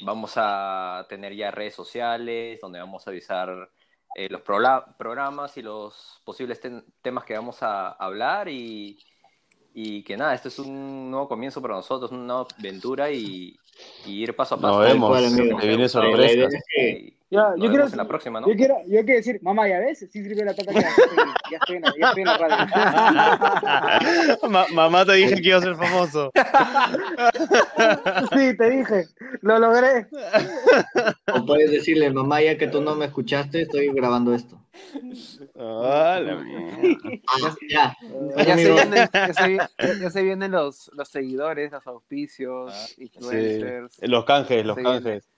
Speaker 4: vamos a tener ya redes sociales donde vamos a avisar eh, los programas y los posibles temas que vamos a hablar y, y que nada, este es un nuevo comienzo para nosotros, una nueva aventura y, y ir paso a paso.
Speaker 2: Nos vemos, viene
Speaker 1: es que
Speaker 4: Y
Speaker 3: Ya,
Speaker 4: nos
Speaker 3: yo
Speaker 4: vemos
Speaker 3: quiero,
Speaker 4: en la próxima, ¿no?
Speaker 3: yo quiero, yo quiero decir, mamá, ya ves, sí sirvió la tata que ya estoy, ya estoy en ya estoy en la radio.
Speaker 2: Ma- mamá te dije que iba a ser famoso.
Speaker 3: Sí, te dije, lo logré.
Speaker 1: o puedes decirle, mamá, ya que tú no me escuchaste, estoy grabando esto.
Speaker 2: Ah, la mierda.
Speaker 1: Ah, ya.
Speaker 6: Ya se vienen, ya se, ya- se vienen los, los seguidores, los auspicios,
Speaker 2: Sí,
Speaker 6: influencers.
Speaker 2: los canjes, los
Speaker 6: Sí.
Speaker 2: canjes.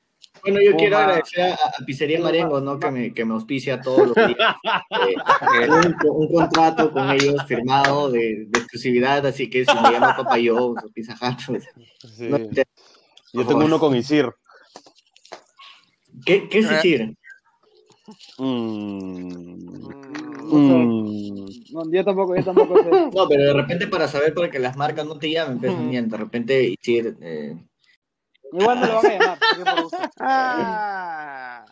Speaker 1: Bueno, yo
Speaker 6: Puma.
Speaker 1: quiero agradecer a, a Pizzería Marengo, ¿no? Que me, que me auspicia todos los días. Eh, un, un contrato con ellos firmado de, de exclusividad, así que si me llama Papa John's o Pizza Hut, pues,
Speaker 2: Sí.
Speaker 1: no te-
Speaker 2: Yo tengo uno con Isir.
Speaker 1: ¿Qué, qué es decir?
Speaker 2: Mm.
Speaker 6: Mm,
Speaker 2: Mm.
Speaker 3: No, yo tampoco, yo tampoco sé.
Speaker 1: No, pero de repente para saber para que las marcas no te llamen, pues, bien, de repente decir, eh,
Speaker 3: Igual me lo van a llamar, gusto.
Speaker 6: Ah.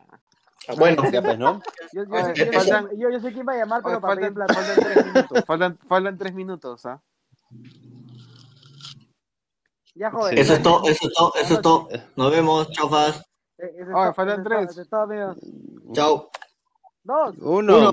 Speaker 1: bueno,
Speaker 2: Ya pues, ¿no?
Speaker 3: Yo, yo, yo,
Speaker 6: faltan-
Speaker 3: yo- yo sé quién va a llamar, pero para
Speaker 6: faltan,
Speaker 3: plata.
Speaker 6: faltan tres minutos. Faltan, faltan tres minutos, ¿ah?
Speaker 3: Ya, joven.
Speaker 1: eso es todo, eso es todo, eso es todo. Nos vemos,
Speaker 3: Eh, eso es
Speaker 6: Oye,
Speaker 3: todo,
Speaker 6: faltan tres.
Speaker 1: chao.
Speaker 3: Dos.
Speaker 6: Uno. No.